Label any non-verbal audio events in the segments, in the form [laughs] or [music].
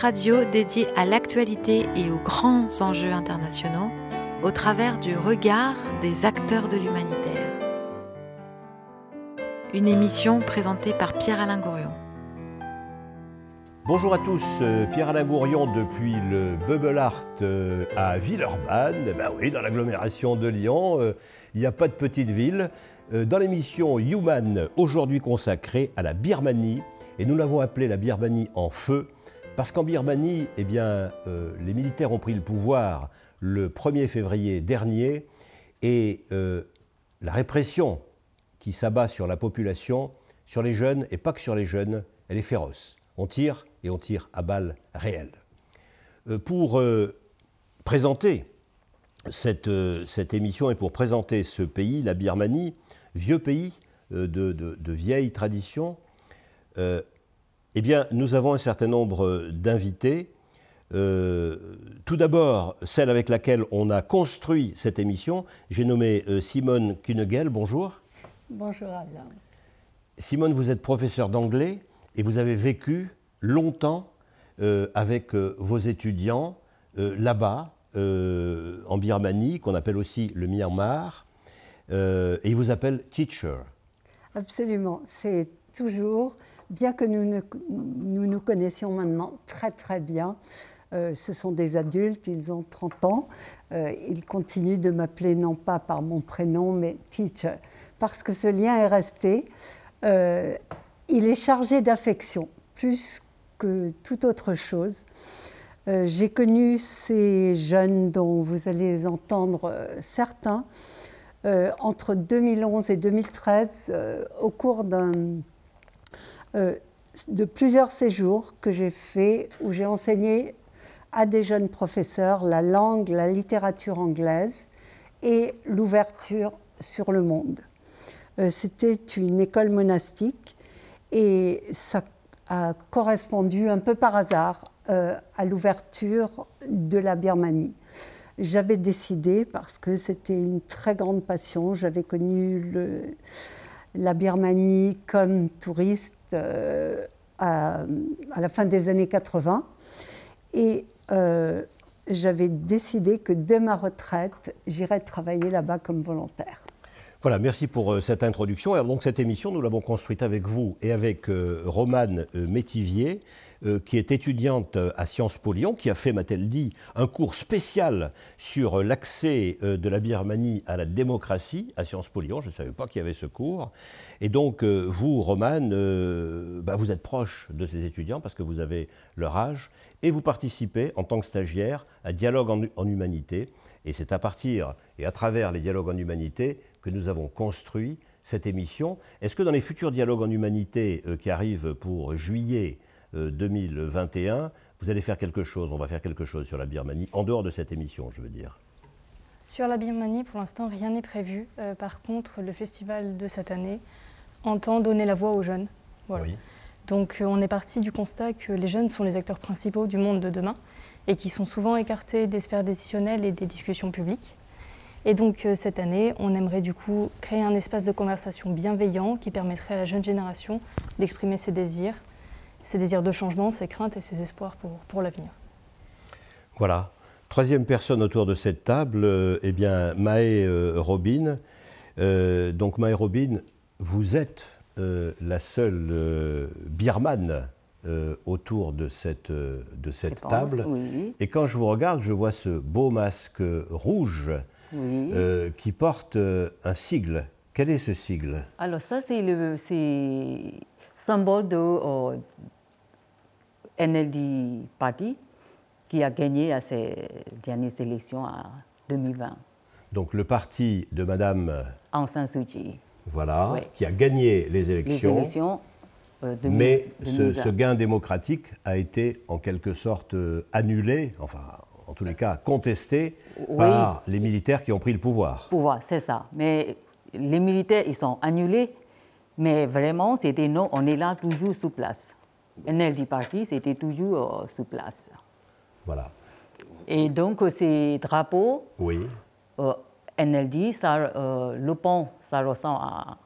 Radio dédié à l'actualité et aux grands enjeux internationaux au travers du regard des acteurs de l'humanitaire. Une émission présentée par Pierre-Alain Gourion. Bonjour à tous, euh, Pierre-Alain Gourion depuis le Bubble Art euh, à Villeurbanne. Eh ben oui, dans l'agglomération de Lyon, euh, il n'y a pas de petite ville. Dans l'émission Human, aujourd'hui consacrée à la Birmanie, et nous l'avons appelée la Birmanie en feu, parce qu'en Birmanie, eh bien, les militaires ont pris le pouvoir le 1er février dernier, et la répression qui s'abat sur la population, sur les jeunes, et pas que sur les jeunes, elle est féroce. On tire et on tire à balles réelles. Euh, pour euh, présenter cette, euh, cette, émission et pour présenter ce pays, la Birmanie, vieux pays de, de, vieilles traditions, eh bien, nous avons un certain nombre d'invités. tout d'abord, celle avec laquelle on a construit cette émission, j'ai nommé Simone Kunegel. Bonjour. Bonjour Alain. Simone, vous êtes professeur d'anglais et vous avez vécu longtemps euh, avec euh, vos étudiants euh, là-bas, en Birmanie, qu'on appelle aussi le Myanmar, et ils vous appellent teacher. Absolument, c'est toujours, bien que nous, nous connaissions maintenant très très bien, ce sont des adultes, ils ont 30 ans, ils continuent de m'appeler non pas par mon prénom, mais teacher, parce que ce lien est resté. il est chargé d'affection, plus que toute autre chose. Euh, j'ai connu ces jeunes dont vous allez entendre euh, certains euh, entre 2011 et 2013 au cours de plusieurs séjours que j'ai faits où j'ai enseigné à des jeunes professeurs la langue, la littérature anglaise et l'ouverture sur le monde. C'était une école monastique et ça a correspondu un peu par hasard euh, à l'ouverture de la Birmanie. J'avais décidé, parce que c'était une très grande passion, j'avais connu la Birmanie comme touriste euh, à, à, la fin des années 80, et euh, j'avais décidé que dès ma retraite, j'irais travailler là-bas comme volontaire. Voilà, merci pour euh, cette introduction. Alors, donc, cette émission, nous l'avons construite avec vous et avec euh, Romane euh, Métivier, qui est étudiante à Sciences Po Lyon, qui a fait, m'a-t-elle dit, un cours spécial sur l'accès de la Birmanie à la démocratie à Sciences Po Lyon. Je ne savais pas qu'il y avait ce cours. Et donc, vous, Romane, bah, vous êtes proche de ces étudiants parce que vous avez leur âge et vous participez en tant que stagiaire à Dialogue en, en Humanité. Et c'est à partir et à travers les dialogues en humanité que nous avons construit cette émission. Est-ce que dans les futurs dialogues en humanité euh, qui arrivent pour juillet 2021, euh, vous allez faire quelque chose On va faire quelque chose sur la Birmanie, en dehors de cette émission, je veux dire. Sur la Birmanie, pour l'instant, rien n'est prévu. Euh, par contre, le festival de cette année entend donner la voix aux jeunes. Oui. Donc, on est parti du constat que les jeunes sont les acteurs principaux du monde de demain et qui sont souvent écartés des sphères décisionnelles et des discussions publiques. Et donc euh, cette année, on aimerait du coup créer un espace de conversation bienveillant qui permettrait à la jeune génération d'exprimer ses désirs, ses désirs de changement, ses craintes et ses espoirs pour, pour l'avenir. Voilà. Troisième personne autour de cette table, euh, eh bien, Maë euh, Robin. donc Maë Robin, vous êtes la seule birmane autour de cette, de cette table. Et quand je vous regarde, je vois ce beau masque rouge euh, qui porte euh, un sigle. Quel est ce sigle? Alors ça, c'est le symbole de euh, NLD Party qui a gagné à ces dernières élections en 2020. Donc le parti de Madame Aung San Suu Kyi. Voilà, qui a gagné les élections. Les élections mais ce, ce, gain démocratique a été en quelque sorte annulé, enfin en tous les cas contesté par les militaires qui ont pris le pouvoir. Pouvoir, c'est ça. Mais les militaires, ils sont annulés, mais vraiment, c'était non, on est là toujours sous place. NLD Party, c'était toujours euh, sous place. Voilà. Et donc, ces drapeaux, oui. Euh, NLD, ça, euh, le pont, ça ressemble à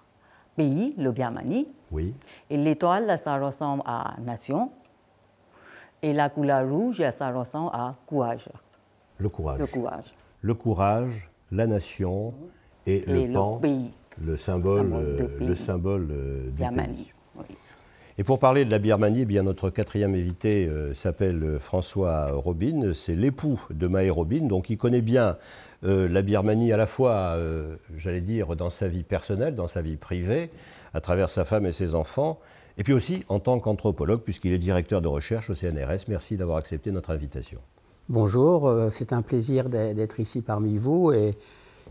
pays, le Birmanie. Oui. Et l'étoile, ça ressemble à nation. Et la couleur rouge, ça ressemble à courage. Le courage. Le courage. Le courage, la nation et, le pan, pays. le symbole, euh, le symbole euh, du Birmanie. pays. Et pour parler de la Birmanie, eh bien notre quatrième invité euh, s'appelle François Robin. C'est l'époux de Maë Robin, donc il connaît bien la Birmanie à la fois, j'allais dire, dans sa vie personnelle, dans sa vie privée, à travers sa femme et ses enfants, et puis aussi en tant qu'anthropologue, puisqu'il est directeur de recherche au CNRS. Merci d'avoir accepté notre invitation. Bonjour, c'est un plaisir d'être ici parmi vous. Et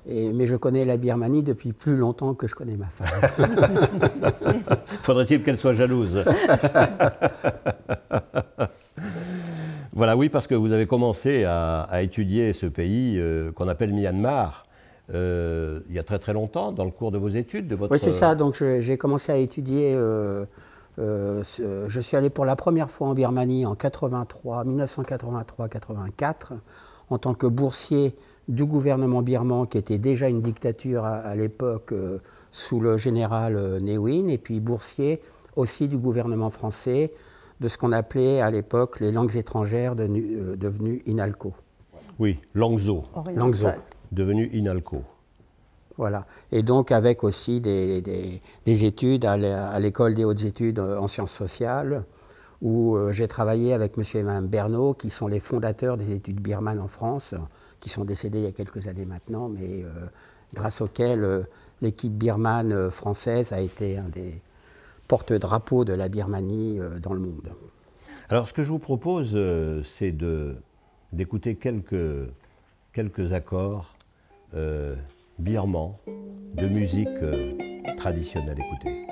mais je connais la Birmanie depuis plus longtemps que je connais ma femme. [laughs] Faudrait-il qu'elle soit jalouse [laughs] Voilà, oui, parce que vous avez commencé à, étudier ce pays euh, qu'on appelle Myanmar. Euh, il y a très très longtemps, dans le cours de vos études, de votre... Oui, c'est ça. Donc j'ai commencé à étudier. Euh, je suis allé pour la première fois en Birmanie en 83, 1983-84 en tant que boursier du gouvernement birman, qui était déjà une dictature à, l'époque euh, sous le général euh, Ne et puis boursier aussi du gouvernement français de ce qu'on appelait à l'époque les langues étrangères euh, devenues INALCO. Oui, Langzo. Langzo. Devenu INALCO. Voilà. Et donc avec aussi des, des études à l'école des hautes études en sciences sociales, où euh, j'ai travaillé avec M. et Mme Bernot, qui sont les fondateurs des études birmanes en France, qui sont décédés il y a quelques années maintenant, mais euh, grâce auxquels euh, l'équipe birmane française a été un des porte-drapeaux de la Birmanie dans le monde. Alors ce que je vous propose, c'est d'écouter quelques, quelques accords birmans de musique traditionnelle. Écoutez.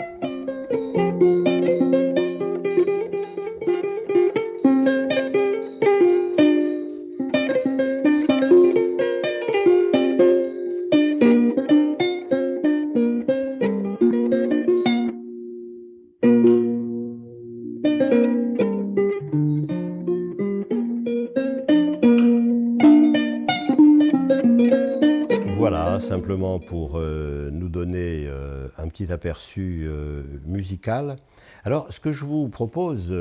Pour euh, nous donner euh, un petit aperçu euh, musical. Alors, ce que je vous propose,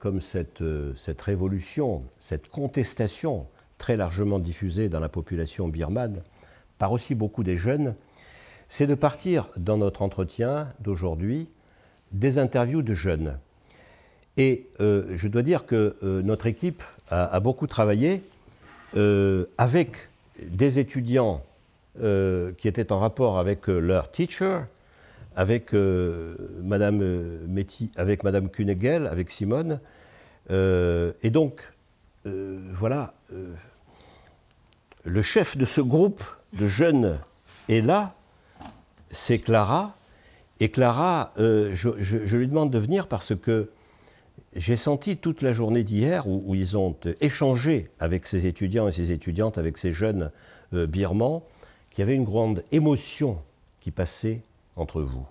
comme cette, cette révolution, cette contestation très largement diffusée dans la population birmane par aussi beaucoup des jeunes, c'est de partir dans notre entretien d'aujourd'hui des interviews de jeunes. Et je dois dire que notre équipe a, a beaucoup travaillé avec des étudiants euh, qui étaient en rapport avec euh, leur teacher, avec euh, Madame Métis, avec Kunegel, avec Simone. et donc, voilà, le chef de ce groupe de jeunes est là, c'est Clara. Et Clara, je, je, lui demande de venir parce que j'ai senti toute la journée d'hier où, ils ont échangé avec ces étudiants et ces étudiantes, avec ces jeunes birmans, qu'il y avait une grande émotion qui passait entre vous.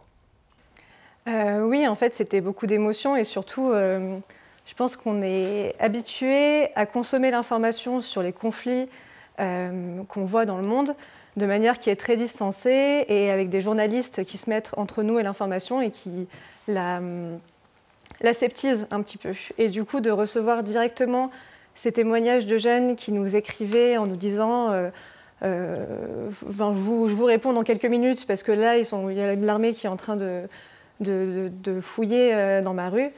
Euh, oui, en fait, c'était beaucoup d'émotions et surtout, euh, je pense qu'on est habitué à consommer l'information sur les conflits euh, qu'on voit dans le monde de manière qui est très distancée et avec des journalistes qui se mettent entre nous et l'information et qui la, l'aseptisent un petit peu. Et du coup, de recevoir directement ces témoignages de jeunes qui nous écrivaient en nous disant euh, je, vous, réponds dans quelques minutes parce que là, il y a l'armée qui est en train de, fouiller euh, dans ma rue.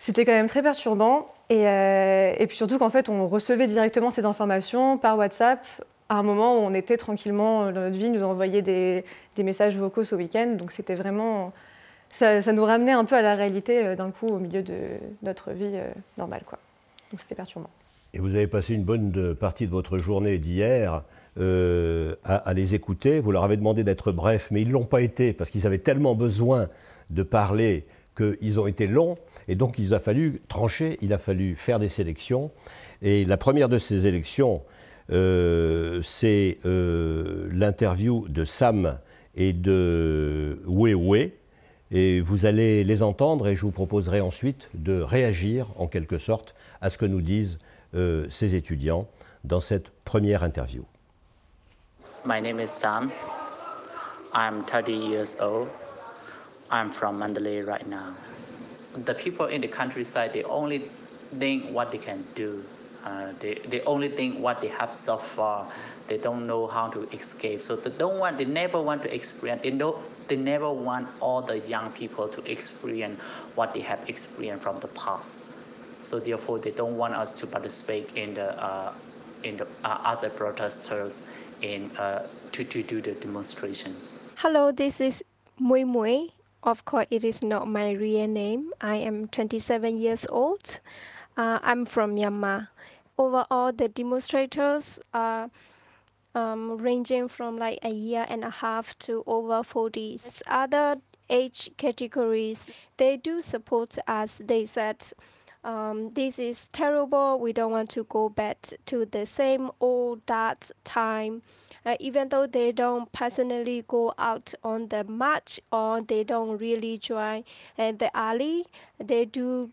C'était quand même très perturbant. Et, euh, et puis surtout qu'en fait, on recevait directement ces informations par WhatsApp à un moment où on était tranquillement dans notre vie, nous envoyait des, des messages vocaux ce week-end. Donc c'était vraiment. Ça, ça, nous ramenait un peu à la réalité d'un coup au milieu de notre vie normale. Quoi. Donc c'était perturbant. Et vous avez passé une bonne partie de votre journée d'hier euh, à, les écouter. Vous leur avez demandé d'être brefs, mais ils ne l'ont pas été parce qu'ils avaient tellement besoin de parler qu'ils ont été longs. Et donc il a fallu trancher, il a fallu faire des sélections. Et la première de ces élections, euh, c'est euh, l'interview de Sam et de Wewe. Et vous allez les entendre et je vous proposerai ensuite de réagir en quelque sorte à ce que nous disent euh, ces étudiants dans cette première interview. My name is Sam. I'm 30 years old. I'm from Mandalay right now. The people in the countryside, they only think what they can do. Uh, they, they only think what they have so far. They don't know how to escape. So they don't want, they never want to experience. They know, they never want all the young people to experience what they have experienced from the past. So therefore, they don't want us to participate in the uh, in the uh, as protesters in uh, to to do the demonstrations. Hello, this is Mui Mui. Of course, it is not my real name. I am 27 years old. Uh, I'm from Myanmar. Overall, the demonstrators are um, ranging from like a year and a half to over 40. Other age categories, they do support us. They said, um, this is terrible. We don't want to go back to the same old that time. Uh, even though they don't personally go out on the march or they don't really join uh, the alley, they do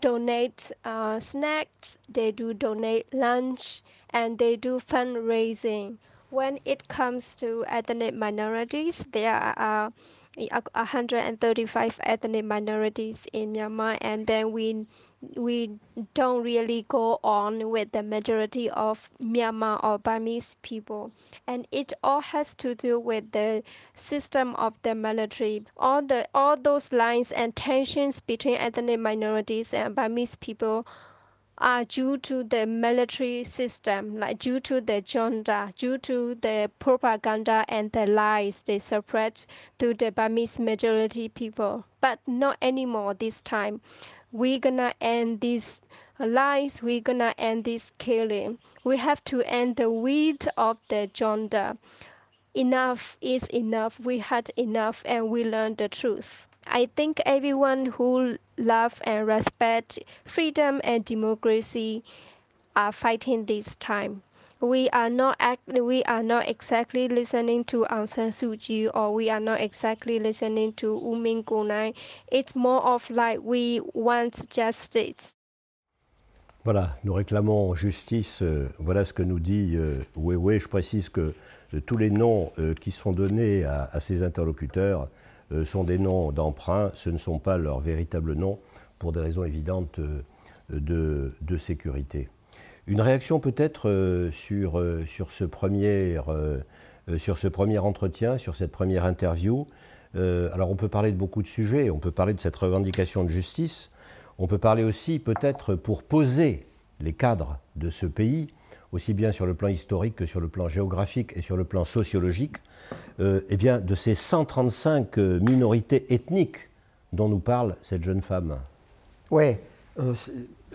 donate uh, snacks, they do donate lunch, and they do fundraising. When it comes to ethnic minorities, there are 135 ethnic minorities in Myanmar, and then we we don't really go on with the majority of Myanmar or Burmese people. And it all has to do with the system of the military. All the all those lines and tensions between ethnic minorities and Burmese people are due to the military system, like due to the junta, due to the propaganda and the lies they spread to the Burmese majority people. But not anymore this time. We're gonna end these lies, we're gonna end this killing. We have to end the weed of the junta. Enough is enough. We had enough and we learned the truth. I think everyone who love and respect freedom and democracy are fighting this time. We are not act, we are not exactly listening to Aung San Suu Kyi or we are not exactly listening to U Min Gonai. It's more of like we want justice. Voilà, nous réclamons justice. Euh, voilà ce que nous dit euh, Je précise que euh, tous les noms euh, qui sont donnés à, à ces interlocuteurs euh, sont des noms d'emprunt, ce ne sont pas leurs véritables noms pour des raisons évidentes euh, de, sécurité. Une réaction peut-être euh, sur, sur, ce premier, sur ce premier entretien, sur cette première interview? alors on peut parler de beaucoup de sujets, on peut parler de cette revendication de justice, on peut parler aussi peut-être pour poser les cadres de ce pays, aussi bien sur le plan historique que sur le plan géographique et sur le plan sociologique, euh, eh bien, de ces 135 euh, minorités ethniques dont nous parle cette jeune femme. Euh,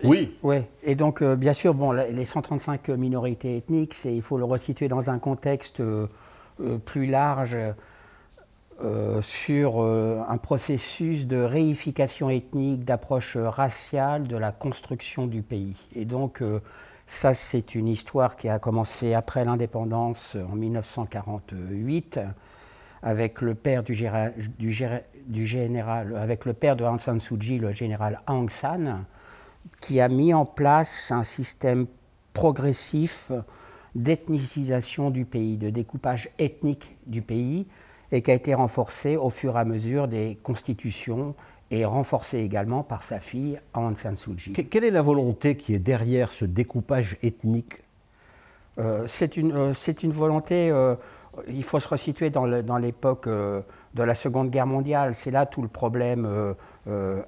oui. Oui, et donc bien sûr, bon, les 135 minorités ethniques, il faut le resituer dans un contexte plus large sur un processus de réification ethnique, d'approche raciale de la construction du pays. Et donc ça, c'est une histoire qui a commencé après l'indépendance en 1948 avec le père du, général, avec le père de Aung San Suu Kyi, le général Aung San, qui a mis en place un système progressif d'ethnicisation du pays, de découpage ethnique du pays, et qui a été renforcé au fur et à mesure des constitutions et renforcé également par sa fille Aung San Suu Kyi. Quelle est la volonté qui est derrière ce découpage ethnique? Euh, C'est une, euh, une, volonté, euh, il faut se resituer dans l'époque de la Seconde Guerre mondiale. C'est là tout le problème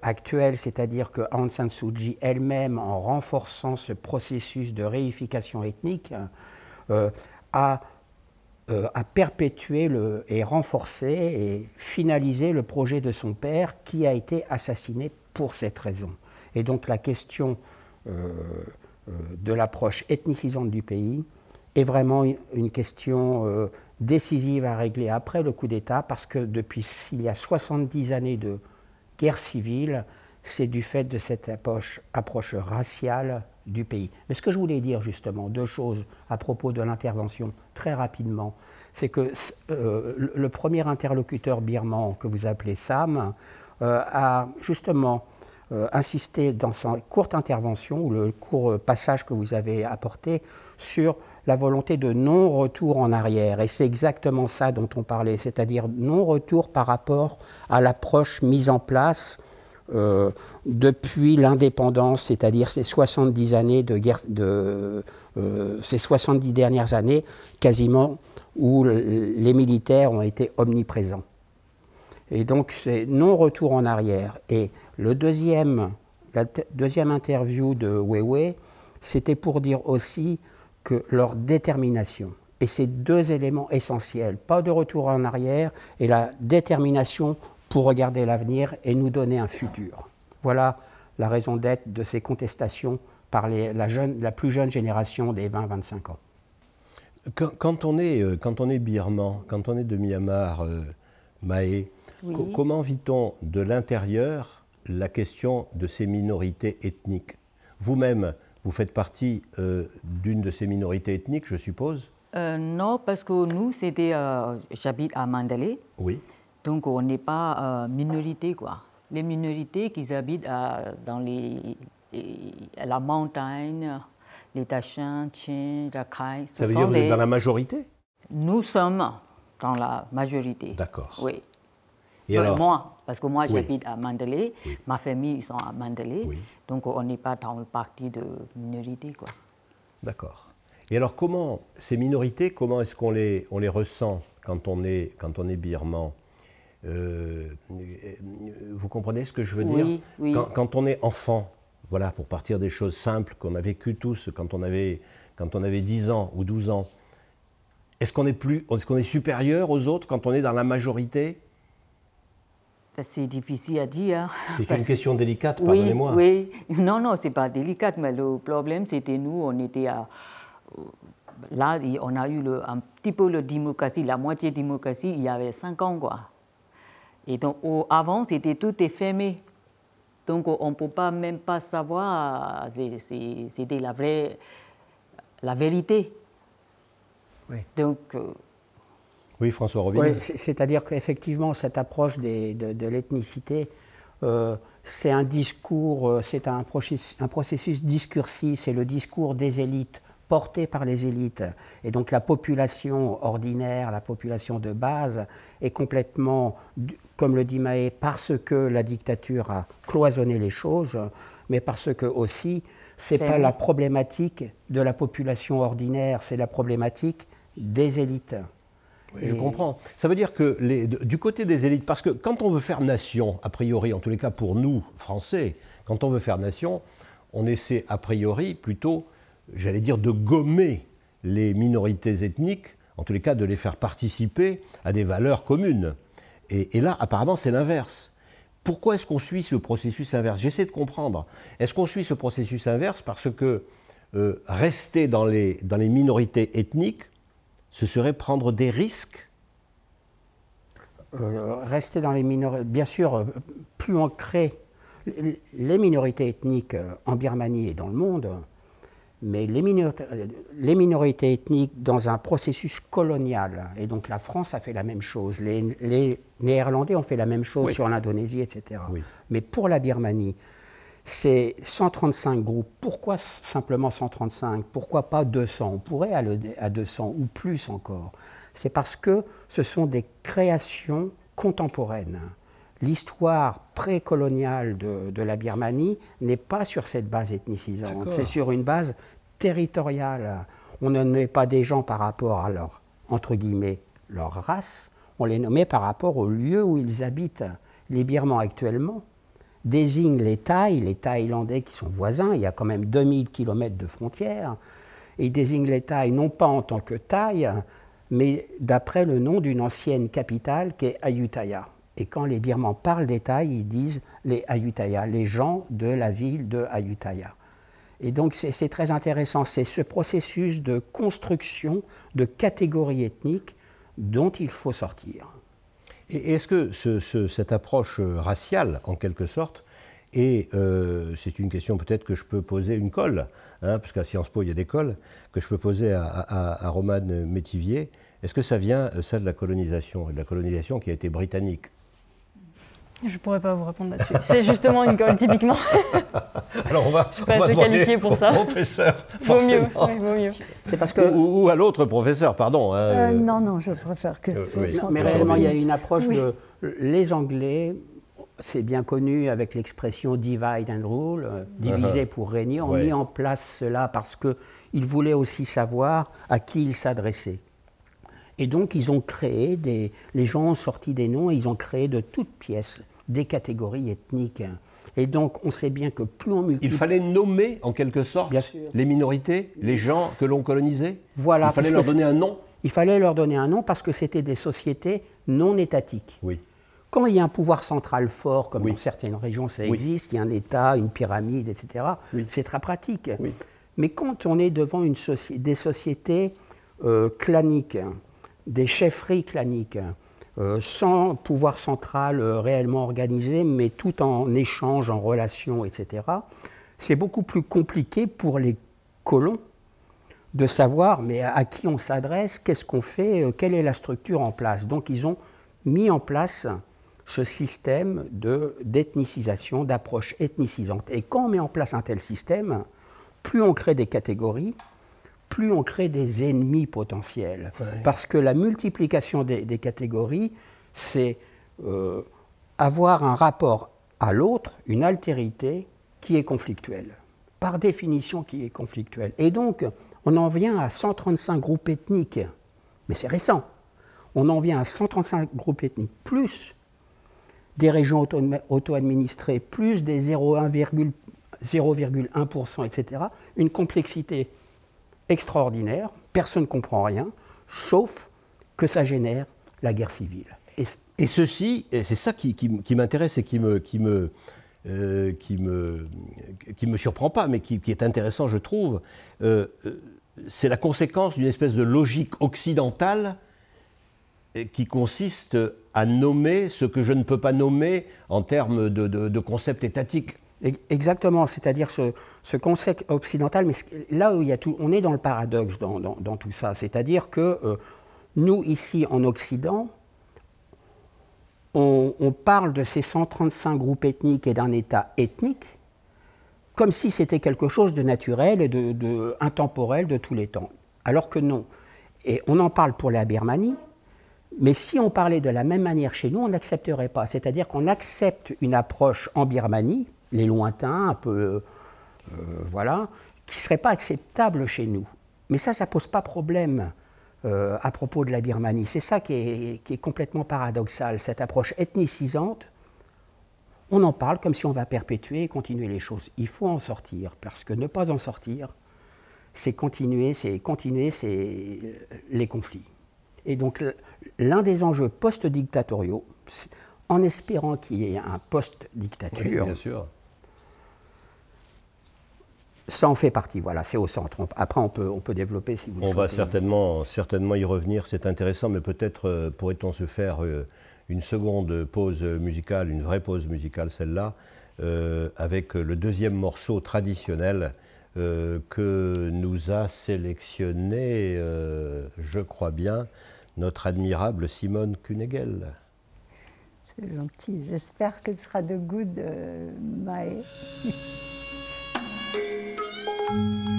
actuel, c'est-à-dire que Aung San Suu Kyi elle-même, en renforçant ce processus de réification ethnique, a euh, perpétué et renforcé et finalisé le projet de son père qui a été assassiné pour cette raison. Et donc la question euh, euh, de l'approche ethnicisante du pays est vraiment une question décisive à régler après le coup d'État parce que depuis il y a 70 années de guerre civile, c'est du fait de cette approche, raciale du pays. Mais ce que je voulais dire justement, deux choses à propos de l'intervention, très rapidement, c'est que euh, le premier interlocuteur birman que vous appelez Sam euh, a justement euh, insisté dans sa courte intervention, ou le court passage que vous avez apporté, sur la volonté de non-retour en arrière. Et c'est exactement ça dont on parlait, c'est-à-dire non-retour par rapport à l'approche mise en place euh, depuis l'indépendance, c'est-à-dire ces 70 années de guerre, de, euh, ces 70 dernières années, quasiment, où les militaires ont été omniprésents. Et donc, c'est non-retour en arrière. Et le deuxième, la deuxième interview de Weiwei, c'était pour dire aussi que leur détermination, et ces deux éléments essentiels, pas de retour en arrière, et la détermination pour regarder l'avenir et nous donner un futur. Voilà la raison d'être de ces contestations par la, jeune, la, plus jeune génération des 20-25 ans. Quand, on est, euh, quand on est birman, quand on est de Myanmar, euh, Maé, comment vit-on de l'intérieur la question de ces minorités ethniques? Vous-même, vous faites partie euh, d'une de ces minorités ethniques, je suppose Non, parce que nous, c'était. J'habite à Mandalay. Oui. Donc on n'est pas euh, minorité quoi. Les minorités qui habitent euh, dans les, la montagne, les Tachins, Tchins, Rakhine. Ça veut dire que vous êtes dans la majorité? Nous sommes dans la majorité. D'accord. Oui. Et alors Moi, parce que moi j'habite à Mandalay, ma famille ils sont à Mandalay, donc on n'est pas dans le parti de minorité quoi. D'accord. Et alors comment ces minorités, comment est-ce qu'on les, on les ressent quand on est, quand on est birman? Euh, vous comprenez ce que je veux dire? Quand, on est enfant, voilà, pour partir des choses simples qu'on a vécues tous quand on avait, quand on avait 10 ans ou 12 ans, est-ce qu'on est, plus, est, qu'on est supérieur aux autres quand on est dans la majorité? C'est difficile à dire. C'est une question délicate, pardonnez-moi. Oui, non, non, c'est pas délicat, mais le problème, c'était nous, on était à. Là, on a eu le, un petit peu la démocratie, la moitié démocratie, il y avait 5 ans, quoi. Et donc, avant, c'était tout est fermé. Donc, on ne peut pas même pas savoir, c'était la vraie, la vérité. Oui. Donc, euh, oui, François Robin. Oui, c'est-à-dire qu'effectivement, cette approche de, de l'ethnicité, euh, c'est un discours, euh, c'est un un processus discursif, c'est le discours des élites porté par les élites. Et donc la population ordinaire, la population de base, est complètement, comme le dit Maé, parce que la dictature a cloisonné les choses, mais parce que aussi, c'est pas la problématique de la population ordinaire, c'est la problématique des élites. Oui, je comprends. Ça veut dire que les, du côté des élites, parce que quand on veut faire nation, a priori, en tous les cas pour nous, Français, quand on veut faire nation, on essaie a priori plutôt j'allais dire, de gommer les minorités ethniques, en tous les cas de les faire participer à des valeurs communes. Et, là, apparemment, c'est l'inverse. Pourquoi est-ce qu'on suit ce processus inverse? J'essaie de comprendre. Est-ce qu'on suit ce processus inverse parce que euh, rester dans les, dans les minorités ethniques, ce serait prendre des risques euh, Rester dans les minorités, bien sûr, euh, plus ancré, les minorités ethniques en Birmanie et dans le monde, mais les minorités, les minorités, ethniques dans un processus colonial, et donc la France a fait la même chose, les, Néerlandais ont fait la même chose sur l'Indonésie, etc. Mais pour la Birmanie, c'est 135 groupes. Pourquoi simplement 135 Pourquoi pas 200 On pourrait aller à 200 ou plus encore. C'est parce que ce sont des créations contemporaines. L'histoire précoloniale de, de la Birmanie n'est pas sur cette base ethnicisante, c'est sur une base territoriale. On ne nommait pas des gens par rapport à leur, entre guillemets, leur race, on les nommait par rapport au lieu où ils habitent. Les Birmans actuellement désignent les Thaïs, les Thaïlandais qui sont voisins, il y a quand même 2000 km de frontières, et ils désignent les Thaïs non pas en tant que Thaïs, mais d'après le nom d'une ancienne capitale qui est Ayutthaya. Et quand les Birmans parlent des Thaïs, ils disent les Ayutthaya, les gens de la ville de Ayutthaya. Et donc c'est très intéressant, c'est ce processus de construction de catégories ethniques dont il faut sortir. Et est-ce que cette approche raciale, en quelque sorte, et euh, c'est une question peut-être que je peux poser une colle, hein, parce qu'à Sciences Po il y a des colles, que je peux poser à, à, Romane Métivier. Est-ce que ça vient, ça, de la colonisation, de la colonisation qui a été britannique? Je ne pourrais pas vous répondre là-dessus. C'est justement une colle, typiquement. [laughs] Alors on va, je suis pas assez qualifié pour ça. professeur, forcément. [laughs] Vaut mieux, vaut mieux. C'est parce que... Ou, à l'autre professeur, pardon. Hein. Euh, non, non, je préfère que ce oui. Mais réellement, il y a une approche de... Les Anglais, c'est bien connu avec l'expression divide and rule, euh, diviser uh-huh. pour régner, ont mis en place cela parce qu'ils voulaient aussi savoir à qui ils s'adressaient. Et donc, ils ont créé, des, les gens ont sorti des noms et ils ont créé de toutes pièces des catégories ethniques. Et donc, on sait bien que plus on multiplie... Il fallait nommer, en quelque sorte, les minorités, les gens que l'on colonisait Voilà. Il fallait leur donner un nom Il fallait leur donner un nom parce que c'était des sociétés non étatiques. Oui. Quand il y a un pouvoir central fort, comme dans certaines régions ça existe, il y a un État, une pyramide, etc., c'est très pratique. Mais quand on est devant une des sociétés euh, claniques, des chefferies claniques, euh, sans pouvoir central euh, réellement organisé, mais tout en échange, en relation, etc., c'est beaucoup plus compliqué pour les colons de savoir mais à qui on s'adresse, qu'est-ce qu'on fait, euh, quelle est la structure en place. Donc ils ont mis en place ce système d'ethnicisation, d'approche ethnicisante. Et quand on met en place un tel système, plus on crée des catégories, plus on crée des ennemis potentiels. Parce que la multiplication des, catégories, c'est euh, avoir un rapport à l'autre, une altérité qui est conflictuelle. Par définition, qui est conflictuelle. Et donc, on en vient à 135 groupes ethniques. Mais c'est récent. On en vient à 135 groupes ethniques, plus des régions auto-administrées, plus des 0,1%, etc. Une complexité extraordinaire, personne ne comprend rien, sauf que ça génère la guerre civile. Et, ceci, c'est ça qui, m'intéresse et qui me, euh, me, surprend pas, mais qui, est intéressant, je trouve. Euh, euh, c'est la conséquence d'une espèce de logique occidentale qui consiste à nommer ce que je ne peux pas nommer en termes de concept étatique. Exactement, c'est-à-dire ce, concept occidental, mais là où il y a tout, on est dans le paradoxe dans, tout ça, c'est-à-dire que euh, nous, ici en Occident, on, parle de ces 135 groupes ethniques et d'un État ethnique comme si c'était quelque chose de naturel et de, de, intemporel de tous les temps, alors que non. Et on en parle pour la Birmanie, mais si on parlait de la même manière chez nous, on n'accepterait pas. C'est-à-dire qu'on accepte une approche en Birmanie, les lointains, un peu, euh, voilà, qui ne seraient pas acceptables chez nous. Mais ça, ça ne pose pas problème euh, à propos de la Birmanie. C'est ça qui est, complètement paradoxal, cette approche ethnicisante. On en parle comme si on va perpétuer et continuer les choses. Il faut en sortir, parce que ne pas en sortir, c'est continuer, c'est continuer c'est les conflits. Et donc l'un des enjeux post-dictatoriaux, en espérant qu'il y ait un post-dictature, sûr ça en fait partie, voilà, c'est au centre. Après, on peut, on peut développer si vous On va certainement, certainement y revenir, c'est intéressant, mais peut-être euh, pourrait-on se faire euh, une seconde pause musicale, une vraie pause musicale, celle-là, euh, avec le deuxième morceau traditionnel que nous a sélectionné, je crois bien, notre admirable Simone Kunegel. C'est gentil, j'espère que ce sera de goût de [laughs] Maë.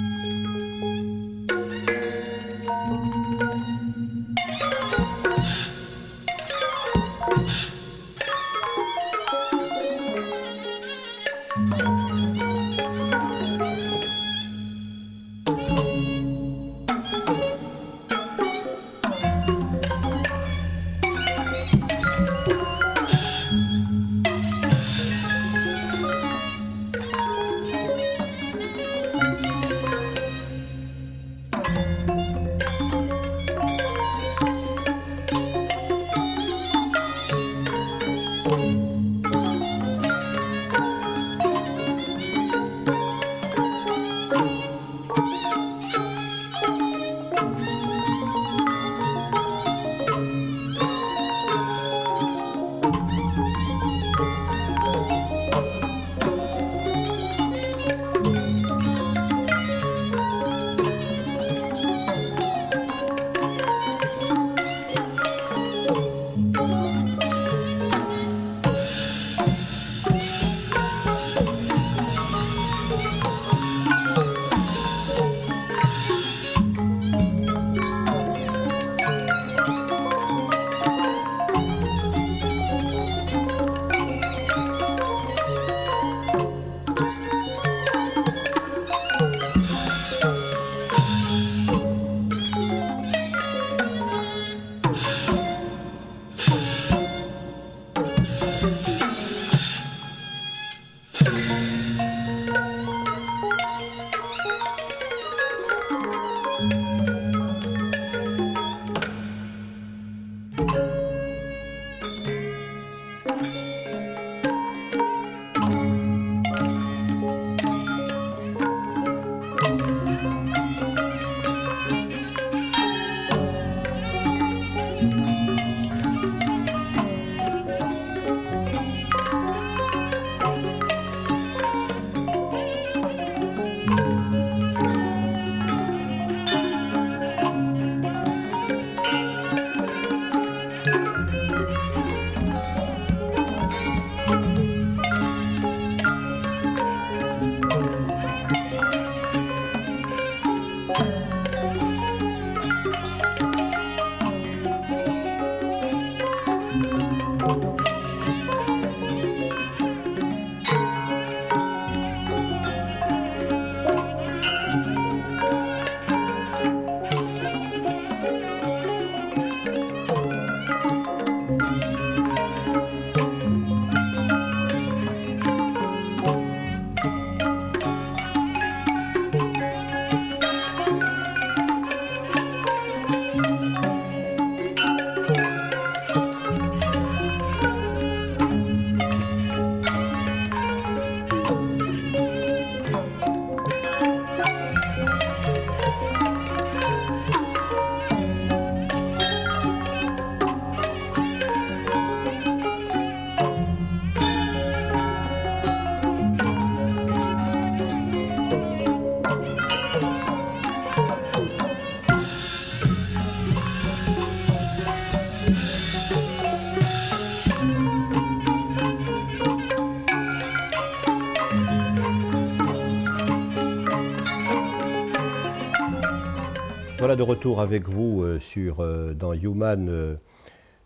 Voilà de retour avec vous euh, sur, euh, dans Human, euh,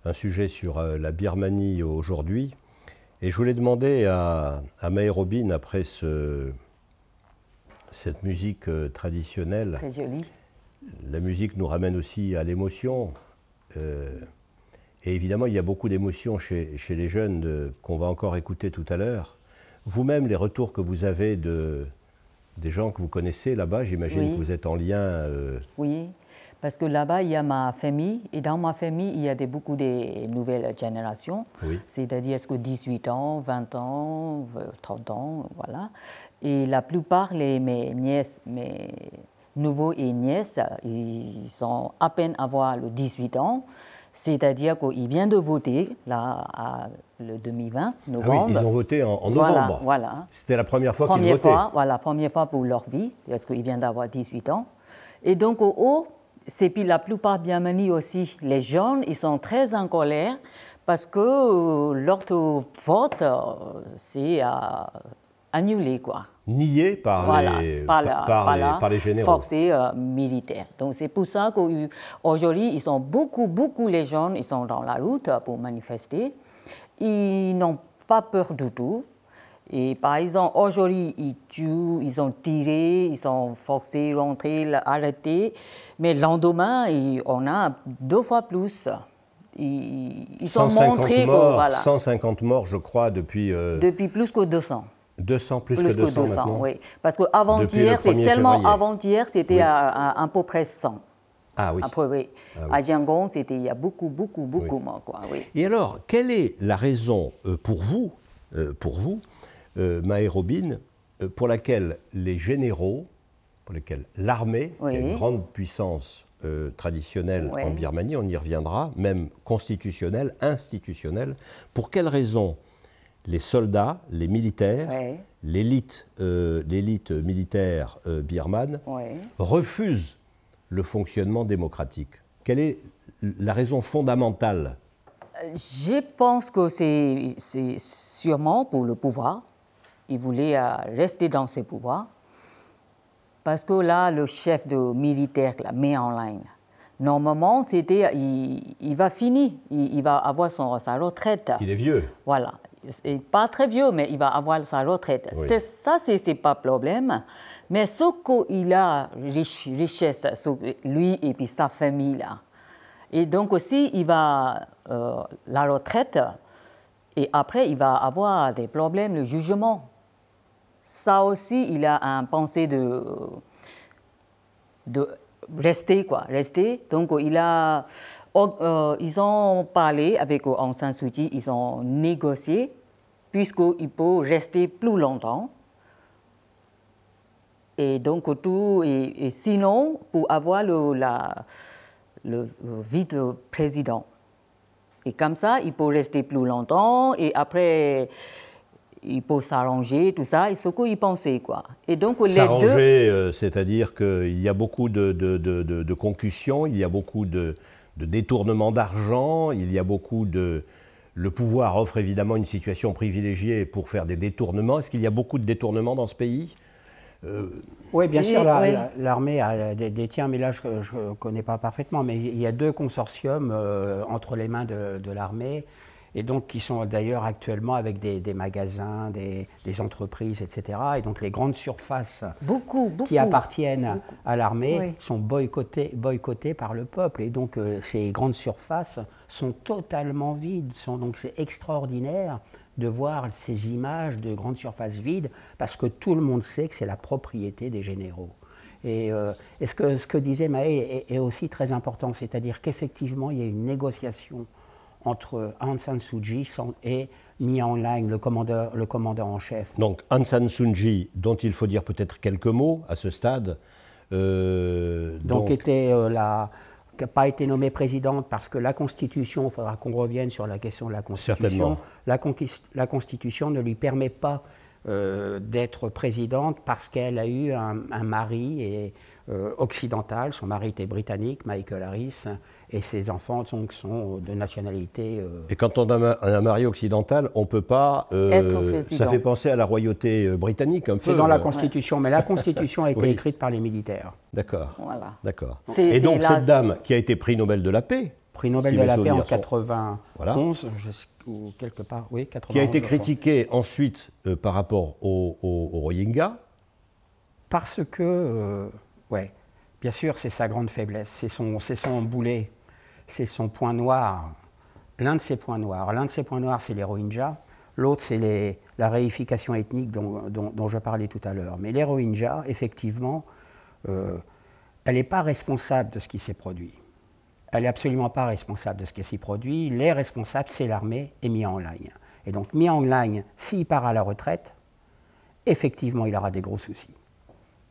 un sujet sur la Birmanie aujourd'hui. Et je voulais demander à, à Robin, après ce, cette musique traditionnelle. Très jolie. La musique nous ramène aussi à l'émotion. et évidemment, il y a beaucoup d'émotions chez, chez, les jeunes qu'on va encore écouter tout à l'heure. Vous-même, les retours que vous avez de, des gens que vous connaissez là-bas. J'imagine que vous êtes en lien. Euh, oui, parce que là-bas, il y a ma famille, et dans ma famille, il y a des, beaucoup de nouvelles générations. C'est-à-dire, est-ce que 18 ans, 20 ans, 30 ans, voilà. Et la plupart, les, mes nièces, mes nouveaux et nièces, ils sont à peine à avoir le 18 ans. C'est-à-dire qu'il vient de voter, là, à le 2020, novembre. Ah oui, ils ont voté en, novembre. Voilà. C'était la première fois qu'ils votaient. Fois, voilà, première fois pour leur vie, parce qu'ils viennent d'avoir 18 ans. Et donc, au haut, c'est puis la plupart Birmanie aussi, les jeunes, ils sont très en colère parce que euh, leur vote, euh, c'est annulé, quoi nié par, les, par, par, les, généraux. Forces euh, militaires. Donc c'est pour ça qu'aujourd'hui, ils sont beaucoup, beaucoup les jeunes, ils sont dans la route pour manifester. Ils n'ont pas peur du tout. Et par exemple, aujourd'hui, ils tuent, ils ont tiré, ils sont forcés, rentrés, arrêtés. Mais le lendemain, on a deux fois plus. Ils, ils sont montrés morts, voilà. 150 morts, je crois, depuis... Euh, depuis plus que 200. 200, plus, que 200, maintenant. oui. Parce qu'avant-hier, c'est seulement avant-hier, c'était à, à, peu près 100. Ah oui. Après, oui. Ah, À Yangon, c'était il y a beaucoup, beaucoup, beaucoup moins. Quoi, oui. Et alors, quelle est la raison euh, pour vous, euh, pour vous, euh, Maë Robin, euh, pour laquelle les généraux, pour lesquels l'armée, qui est une grande puissance traditionnelle en Birmanie, on y reviendra, même constitutionnelle, institutionnelle, pour quelle raison les soldats, les militaires, l'élite, l'élite militaire birmane refusent le fonctionnement démocratique Quelle est la raison fondamentale? Je pense que c'est sûrement pour le pouvoir. Il voulait euh, rester dans ses pouvoirs. Parce que là, le chef de militaire la met en ligne. Normalement, c'était, il, va finir, il, va avoir son, sa retraite. Il est vieux. Voilà. Et pas très vieux, mais il va avoir sa retraite. C'est Ça, c'est n'est pas problème. Mais ce qu'il a, richesse, lui et puis sa famille, là. Et donc aussi, il va euh, la retraite, et après, il va avoir des problèmes, le jugement. Ça aussi, il a un pensée de, de rester, quoi, rester. Donc, il a, euh, ils ont parlé avec Aung San Suu Kyi, ils ont négocié, puisqu'il peut rester plus longtemps. Et donc, tout, et, sinon, pour avoir le, la, le, vice-président. Et comme ça, il peut rester plus longtemps et après, il peut s'arranger, tout ça, et ce qu'il pensait, quoi. Et donc, les deux... Euh, c'est-à-dire qu'il y a beaucoup de, de, de, de, concussions, il y a beaucoup de, détournements d'argent, il y a beaucoup de... Le pouvoir offre évidemment une situation privilégiée pour faire des détournements. Est-ce qu'il y a beaucoup de détournements dans ce pays? Euh, oui, bien sûr, l'armée détient, mais là je ne connais pas parfaitement, mais il y a deux consortiums euh, entre les mains de, l'armée, et donc qui sont d'ailleurs actuellement avec des, magasins, des, entreprises, etc. Et donc les grandes surfaces qui appartiennent à l'armée sont boycottées, boycottées par le peuple, et donc euh, ces grandes surfaces sont totalement vides, sont, donc c'est extraordinaire de voir ces images de grandes surfaces vides, parce que tout le monde sait que c'est la propriété des généraux. Et, euh, ce, que, ce, que, disait Maë est, aussi très important, c'est-à-dire qu'effectivement, il y a une négociation entre Aung San Suu Kyi et Mian Lang, le commandeur, le commandeur en chef. Donc Aung San Suu Kyi, dont il faut dire peut-être quelques mots à ce stade. Euh, donc, était euh, la qui n'a pas été nommée présidente parce que la Constitution, il faudra qu'on revienne sur la question de la Constitution, la, la, Constitution ne lui permet pas d'être présidente parce qu'elle a eu un, un mari et euh, occidentale. Son mari était britannique, Michael Harris, et ses enfants donc, sont de nationalité. Euh, et quand on a un mari occidental, on ne peut pas. Euh, ça fait penser à la royauté britannique un peu. C'est dans la Constitution, mais la Constitution a [laughs] été écrite par les militaires. D'accord. Voilà. D'accord. Et donc cette dame qui a été prix Nobel de la paix. Prix Nobel de la paix en 91, ou quelque part, oui, 91, Qui a été critiquée ensuite par rapport aux au, Rohingyas. Parce que oui, bien sûr, c'est sa grande faiblesse, c'est son, son boulet, c'est son point noir. L'un de ses points noirs. L'un de ses points noirs, c'est les Rohingyas. L'autre, c'est la réification ethnique dont, je parlais tout à l'heure. Mais les Rohingyas, effectivement, euh, elle n'est pas responsable de ce qui s'est produit. Elle n'est absolument pas responsable de ce qui s'est produit. Les responsables, c'est l'armée et Mi Aung Et donc Mi Aung s'il part à la retraite, effectivement, il aura des gros soucis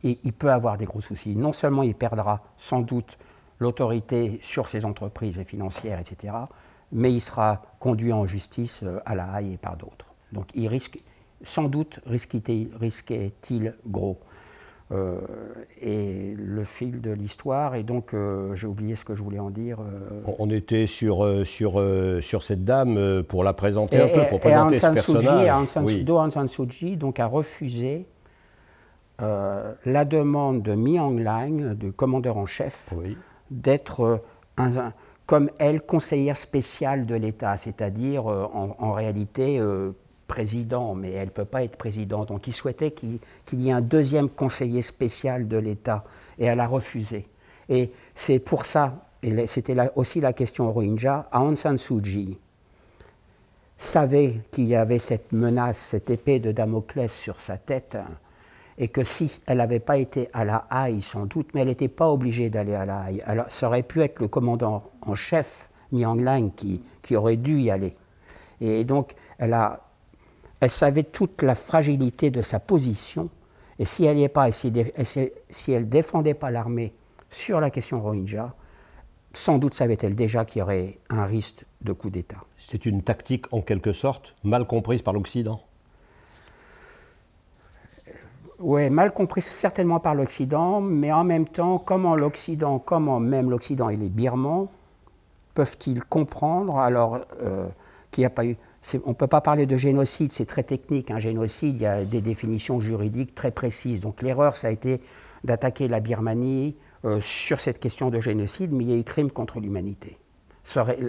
et il peut avoir des gros soucis. Non seulement il perdra sans doute l'autorité sur ses entreprises et financières, etc., mais il sera conduit en justice euh, à la Haye et par d'autres. Donc il risque, sans doute risquait-il gros. Euh, et le fil de l'histoire, et donc euh, j'ai oublié ce que je voulais en dire. On était sur, sur, sur cette dame pour la présenter un peu, pour présenter ce personnage. Aung San, oui. Aung San Suu Kyi donc, a refusé euh, la demande de Mi Aung Hlaing, du commandeur en chef, d'être comme elle conseillère spéciale de l'État, c'est-à-dire euh, en, réalité euh, président, mais elle ne peut pas être présidente. Donc il souhaitait qu'il y ait un deuxième conseiller spécial de l'État, et elle a refusé. Et c'est pour ça, et c'était aussi la question Rohingya, Aung San Suu Kyi savait qu'il y avait cette menace, cette épée de Damoclès sur sa tête, et que si elle n'avait pas été à la Haye, sans doute, mais elle n'était pas obligée d'aller à la Haye. Alors, ça aurait pu être le commandant en chef, Miang Lang, qui, qui aurait dû y aller. Et donc, elle, a, elle savait toute la fragilité de sa position, et si elle n'y est pas, et si, si elle défendait pas l'armée sur la question Rohingya, sans doute savait-elle déjà qu'il y aurait un risque de coup d'État. C'est une tactique en quelque sorte mal comprise par l'Occident? Oui, mal compris certainement par l'Occident, mais en même temps, comment l'Occident, comment même l'Occident et les Birmans peuvent-ils comprendre alors euh, qu'il n'y a pas eu... On ne peut pas parler de génocide, c'est très technique. Un génocide, il y a des définitions juridiques très précises. Donc l'erreur, ça a été d'attaquer la Birmanie euh, sur cette question de génocide, mais il y a eu crime contre l'humanité.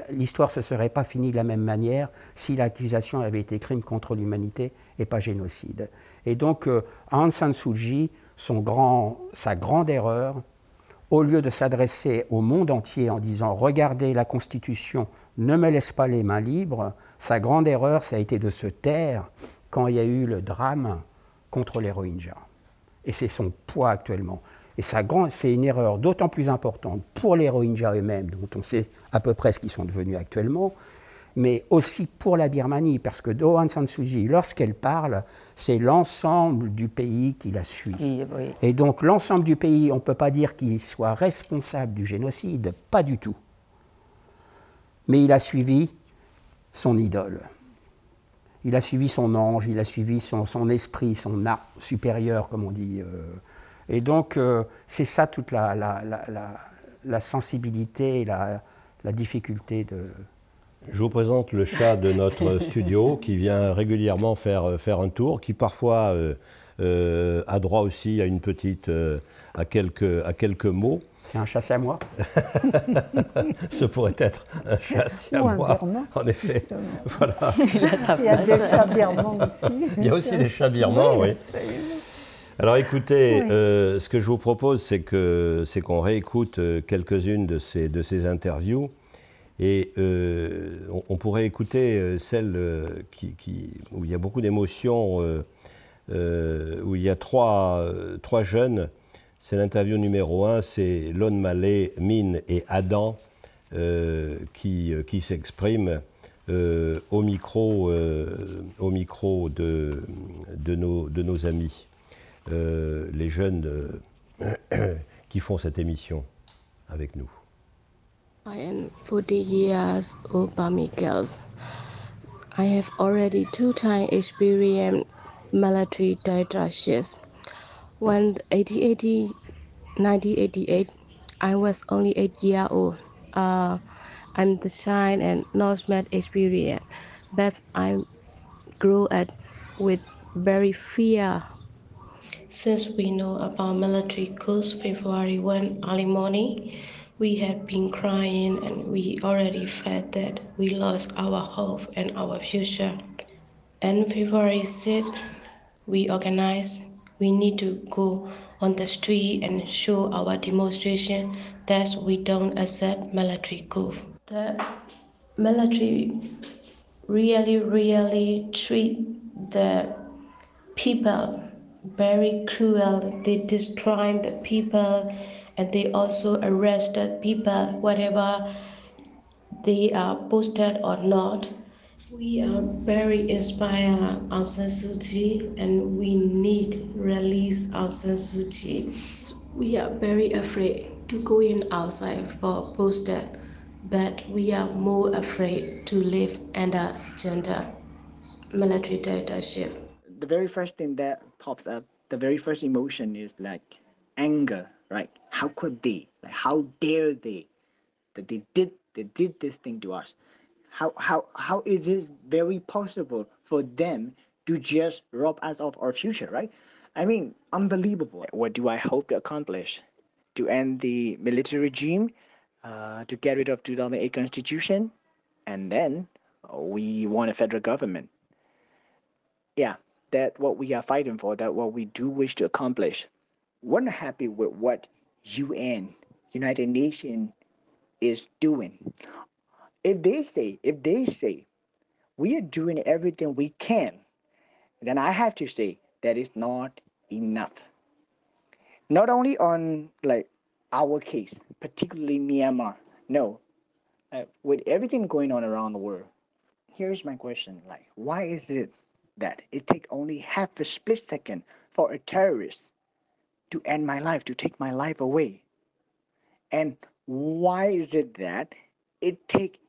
L'histoire ne se serait pas finie de la même manière si l'accusation avait été crime contre l'humanité et pas génocide. Et donc, euh, Aung San Suu Kyi, sa grande erreur, au lieu de s'adresser au monde entier en disant Regardez la Constitution, ne me laisse pas les mains libres, sa grande erreur, ça a été de se taire quand il y a eu le drame contre les Rohingyas. Et c'est son poids actuellement. Et c'est une erreur d'autant plus importante pour les Rohingyas eux-mêmes, dont on sait à peu près ce qu'ils sont devenus actuellement, mais aussi pour la Birmanie, parce que Do Aung San Suu Kyi, lorsqu'elle parle, c'est l'ensemble du pays qui la suit. Et donc l'ensemble du pays, on ne peut pas dire qu'il soit responsable du génocide, pas du tout. Mais il a suivi son idole. Il a suivi son ange, il a suivi son, esprit, son art supérieur, comme on dit. Euh. et donc, euh, c'est ça toute la, la sensibilité et la, difficulté de, je vous présente le chat de notre [laughs] studio qui vient régulièrement faire, euh, faire un tour, qui parfois euh, euh, a droit aussi à une petite, à, quelques, à quelques mots. C'est un chat moi [laughs] Ce pourrait être un chat moi en effet. [laughs] Voilà. Il, y a des chats birmans aussi. Il y a aussi des chats birmans, oui. Alors écoutez, ce que je vous propose, c'est qu'on réécoute quelques-unes de ces, de ces interviews. Et euh, on, pourrait écouter euh, celle euh, qui, où il y a beaucoup d'émotions, où il y a trois, trois jeunes. C'est l'interview numéro un, c'est Lon Malé, Min et Adam qui, qui s'expriment au micro, au micro de, de, nos, de nos amis, les jeunes [coughs] qui font cette émission avec nous. I am 40 years old Burmese girls. I have already two times experienced military dictatorships. When 1880, 1988, I was only eight year old. Uh, I'm the child and not much experience, but I grew up with very fear. Since we know about military coups February 1 early morning, we had been crying and we already felt that we lost our hope and our future. And February 6, we organized, we need to go on the street and show our demonstration that we don't accept military coup. The military really, really treat the people very cruel. They destroy the people and they also arrested people, whatever they are posted or not. We are very inspired Aung San Suu Kyi and we need release Aung San Suu Kyi. We are very afraid to go in outside for posted, but we are more afraid to live under gender military dictatorship. The very first thing that pops up, the very first emotion is like anger, right? How could they? Like how dare they? That they did they did this thing to us. How how how is it very possible for them to just rob us of our future right? I mean unbelievable. What do i hope to accomplish? To end the military regime uh, to get rid of 2008 constitution and then we want a federal government. Yeah that what we are fighting for that what we do wish to accomplish. We're not happy with what un united nations is doing if they say, if they say we are doing everything we can, then I have to say that is not enough. Not only on like our case, particularly Myanmar. No, uh, with everything going on around the world. Here's my question: Like, why is it that it take only half a split second for a terrorist to end my life, to take my life away? And why is it that it take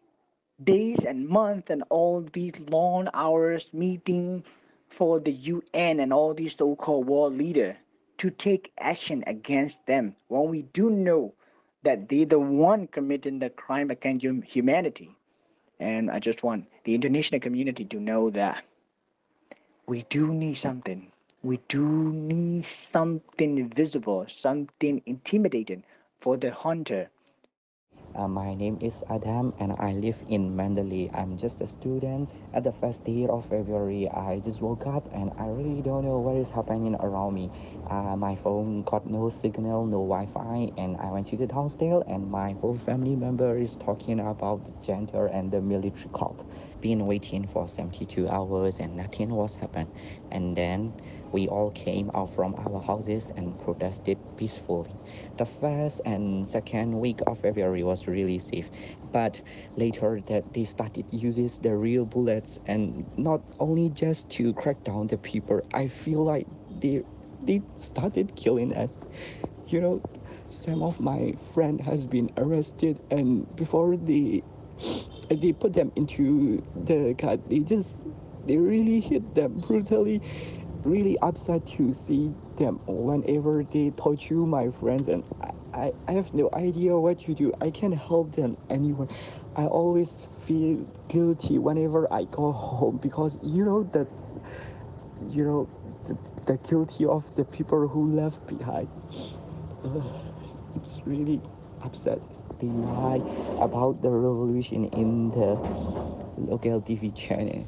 days and months and all these long hours meeting for the UN and all these so-called world leaders to take action against them when we do know that they're the one committing the crime against humanity. And I just want the international community to know that we do need something. We do need something visible, something intimidating for the hunter uh, my name is Adam and I live in Mandalay. I'm just a student. At the first day of February, I just woke up and I really don't know what is happening around me. Uh, my phone got no signal, no Wi-Fi, and I went to the downstairs and my whole family member is talking about the gender and the military cop. Been waiting for 72 hours and nothing was happened. And then we all came out from our houses and protested peacefully. The first and second week of February was really safe, but later that they started using the real bullets and not only just to crack down the people. I feel like they they started killing us. You know, some of my friend has been arrested and before they [sniffs] they put them into the car they just they really hit them brutally really upset to see them whenever they torture my friends and I, I have no idea what to do. I can't help them anymore. I always feel guilty whenever I go [laughs] home because you know that you know the, the guilty of the people who left behind. It's really upset. They lie about the revolution in the local TV channel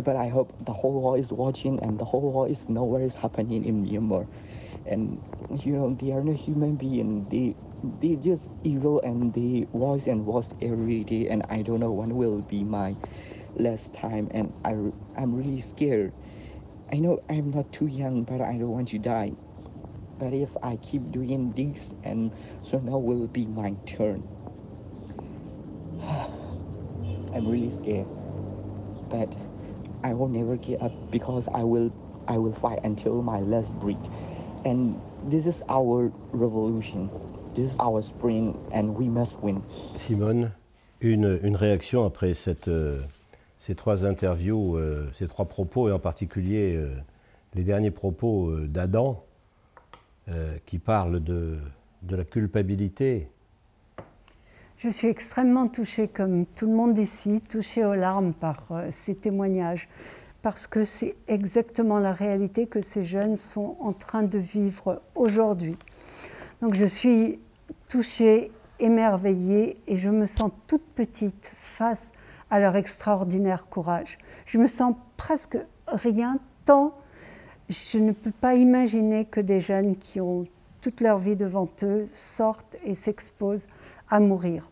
but I hope the whole world is watching and the whole world is know what is happening in Myanmar. And you know, they are no human being. They they just evil and they was and was every day. And I don't know when will be my last time. And I I'm really scared. I know I'm not too young, but I don't want to die. But if I keep doing this, and so now will be my turn. [sighs] I'm really scared. But I will never give up because I will I will fight until my last breath. And this is our revolution. This is our spring and we must win. Simone, une, une réaction après cette, euh, ces trois interviews, euh, ces trois propos et en particulier euh, les derniers propos d'Adam qui parlent de, de la culpabilité. Je suis extrêmement touchée, comme tout le monde ici, touchée aux larmes par ces témoignages, parce que c'est exactement la réalité que ces jeunes sont en train de vivre aujourd'hui. Donc je suis touchée, émerveillée, et je me sens toute petite face à leur extraordinaire courage. Je me sens presque rien, tant je ne peux pas imaginer que des jeunes qui ont toute leur vie devant eux sortent et s'exposent à mourir.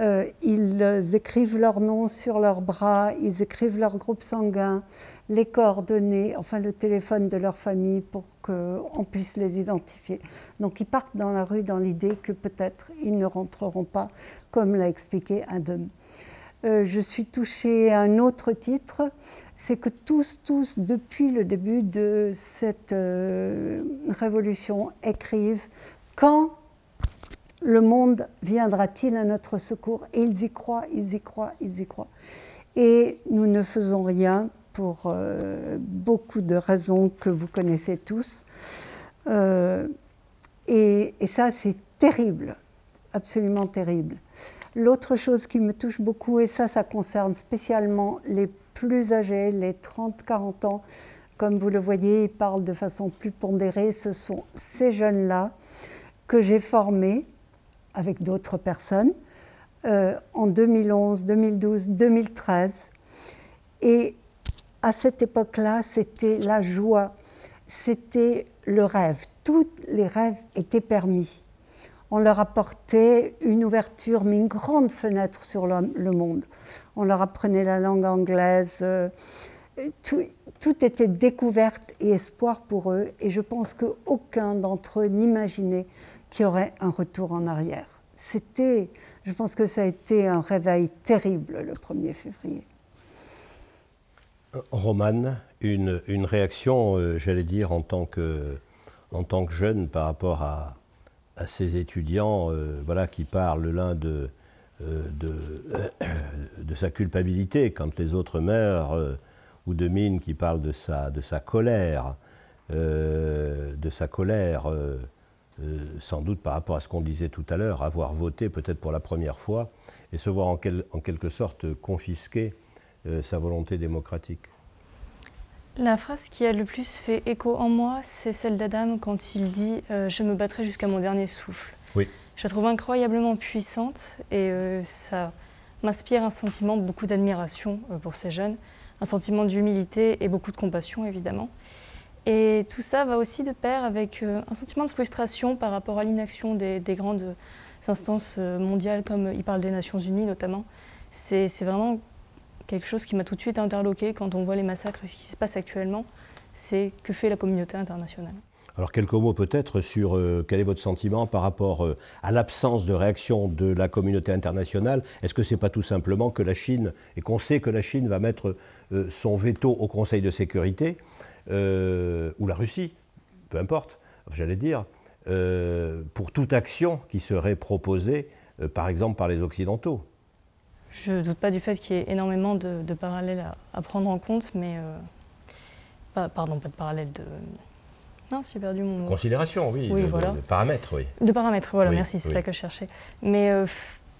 Euh, ils écrivent leur nom sur leurs bras, ils écrivent leur groupe sanguin, les coordonnées, enfin le téléphone de leur famille pour qu'on puisse les identifier. Donc ils partent dans la rue dans l'idée que peut-être ils ne rentreront pas, comme l'a expliqué Adam. Euh, je suis touchée à un autre titre, c'est que tous, tous, depuis le début de cette euh, révolution, écrivent quand le monde viendra-t-il à notre secours? Et ils y croient, ils y croient, ils y croient. Et nous ne faisons rien pour euh, beaucoup de raisons que vous connaissez tous. et, et ça, c'est terrible, absolument terrible. L'autre chose qui me touche beaucoup, et ça, ça concerne spécialement les plus âgés, les 30-40 ans, comme vous le voyez, ils parlent de façon plus pondérée, ce sont ces jeunes-là que j'ai formés avec d'autres personnes euh, en 2011, 2012, 2013. Et à cette époque-là, c'était la joie, c'était le rêve. Tous les rêves étaient permis on leur apportait une ouverture, mais une grande fenêtre sur le, monde. On leur apprenait la langue anglaise. Euh, tout, était découverte et espoir pour eux. Et je pense qu'aucun d'entre eux n'imaginait qu'il y aurait un retour en arrière. C'était, je pense que ça a été un réveil terrible le 1er février. Euh, Romane, une, réaction, euh, j'allais dire, en tant, que, en tant que jeune par rapport à, ces étudiants euh, voilà, qui parlent l'un de, de, sa culpabilité quand les autres meurent, ou de Mine qui parle de sa, de sa colère, de sa colère, sans doute par rapport à ce qu'on disait tout à l'heure, avoir voté peut-être pour la première fois et se voir en, en quelque sorte confisquer sa volonté démocratique. La phrase qui a le plus fait écho en moi, c'est celle d'Adam quand il dit euh, Je me battrai jusqu'à mon dernier souffle. Oui. Je la trouve incroyablement puissante et euh, ça m'inspire un sentiment beaucoup d'admiration euh, pour ces jeunes, un sentiment d'humilité et beaucoup de compassion évidemment. Et tout ça va aussi de pair avec un sentiment de frustration par rapport à l'inaction des, des, grandes instances mondiales, comme il parle des Nations Unies notamment. C'est vraiment quelque chose qui m'a tout de suite interloqué quand on voit les massacres ce qui se passe actuellement, c'est que fait la communauté internationale. Alors quelques mots peut-être sur euh, quel est votre sentiment par rapport euh, à l'absence de réaction de la communauté internationale? Est-ce que ce n'est pas tout simplement que la Chine, et qu'on sait que la Chine va mettre euh, son veto au Conseil de sécurité, ou la Russie, peu importe, j'allais dire, pour toute action qui serait proposée, par exemple, par les Occidentaux je ne doute pas du fait qu'il y ait énormément de, parallèles à, prendre en compte, mais. Euh, pardon, pas de parallèles de. Non, j'ai perdu mon mot. Considération, oui. de, voilà. paramètres, oui. De paramètres, voilà, merci, c'est ça que je cherchais. Mais euh,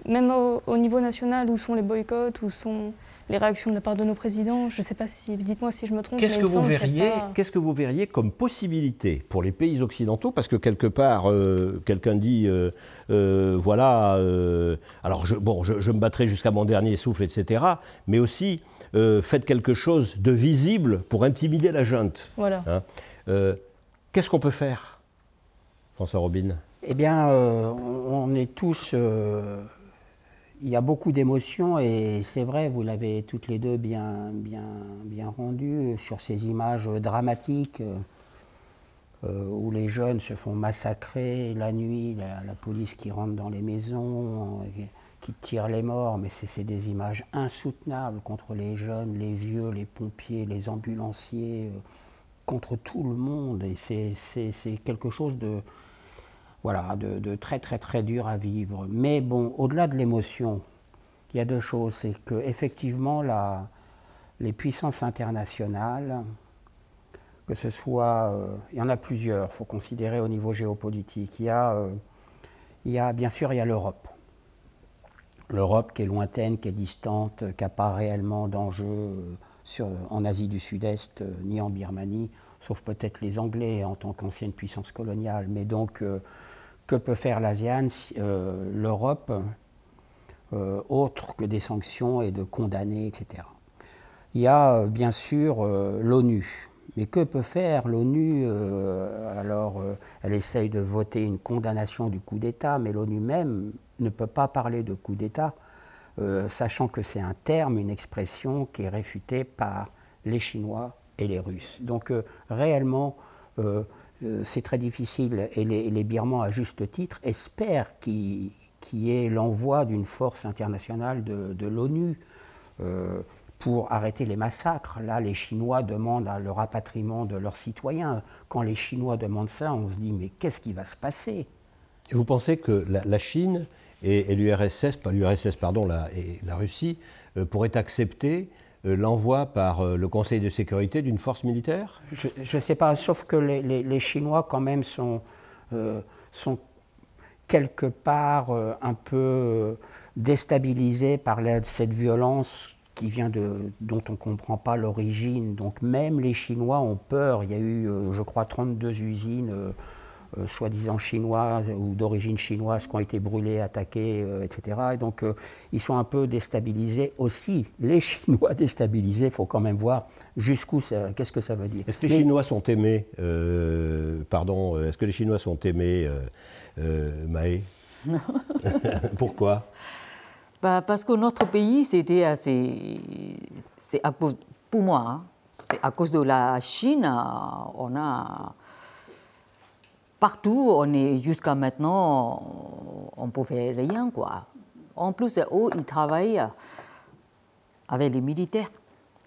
même au, au, niveau national, où sont les boycotts, où sont les réactions de la part de nos présidents. Je ne sais pas si, dites-moi si je me trompe. Qu'est-ce que vous verriez, qu'est-ce que vous verriez comme possibilité pour les pays occidentaux? Parce que quelque part, euh, quelqu'un dit, euh, euh, voilà, alors je, bon, je, me battrai jusqu'à mon dernier souffle, etc. Mais aussi, faites quelque chose de visible pour intimider la junte. Voilà. Hein. Qu'est-ce qu'on peut faire, François Robin? Eh bien, on est tous il y a beaucoup d'émotions et c'est vrai, vous l'avez toutes les deux bien, bien, bien rendu sur ces images dramatiques euh, où les jeunes se font massacrer la nuit, la, police qui rentre dans les maisons, euh, qui tire les morts, mais c'est des images insoutenables contre les jeunes, les vieux, les pompiers, les ambulanciers, euh, contre tout le monde. Et c'est quelque chose de, voilà, de, très très très dur à vivre. Mais bon, au-delà de l'émotion, il y a deux choses. C'est que effectivement, les puissances internationales que ce soit, il y en a plusieurs, il faut considérer au niveau géopolitique. Il y a, il y a bien sûr, il y a l'Europe. L'Europe qui est lointaine, qui est distante, qui n'a pas réellement d'enjeu en Asie du Sud-Est ni en Birmanie, sauf peut-être les Anglais en tant qu'ancienne puissance coloniale. Mais donc, que peut faire l'ASEAN, l'Europe, autre que des sanctions et de condamner, etc. Il y a euh, bien sûr euh, l'ONU. Mais que peut faire l'ONU euh, Alors, elle essaye de voter une condamnation du coup d'État, mais l'ONU même ne peut pas parler de coup d'État, sachant que c'est un terme, une expression qui est réfutée par les Chinois et les Russes. Donc, réellement, c'est très difficile, et les, Birmans, à juste titre, espèrent qu'il y ait l'envoi d'une force internationale de, l'ONU pour arrêter les massacres. Là, les Chinois demandent le rapatriement de leurs citoyens. Quand les Chinois demandent ça, on se dit mais qu'est-ce qui va se passer? Et vous pensez que la, Chine et, l'URSS, pas l'URSS, pardon, la, et la Russie, euh, pourraient accepter euh, l'envoi par euh, le Conseil de sécurité d'une force militaire? Je ne sais pas, sauf que les, Chinois quand même sont, sont quelque part un peu déstabilisés par cette violence qui vient de, dont on ne comprend pas l'origine. Donc même les Chinois ont peur. Il y a eu, euh, je crois, 32 usines, euh, euh, soi-disant chinoises ou d'origine chinoise, qui ont été brûlées, attaquées, etc. Et donc ils sont un peu déstabilisés aussi. Les [laughs] Chinois déstabilisés, il faut quand même voir jusqu'où ça, qu'est-ce que ça veut dire. Est-ce que les Chinois sont aimés Pardon, est-ce que les Chinois sont aimés, Maë? [laughs] Pourquoi? Bah, parce que notre pays, c'était assez. C'est pour moi, hein, c'est à cause de la Chine, on a. Partout, on est jusqu'à maintenant, on ne pouvait rien, quoi. En plus, eux, ils travaillent avec les militaires.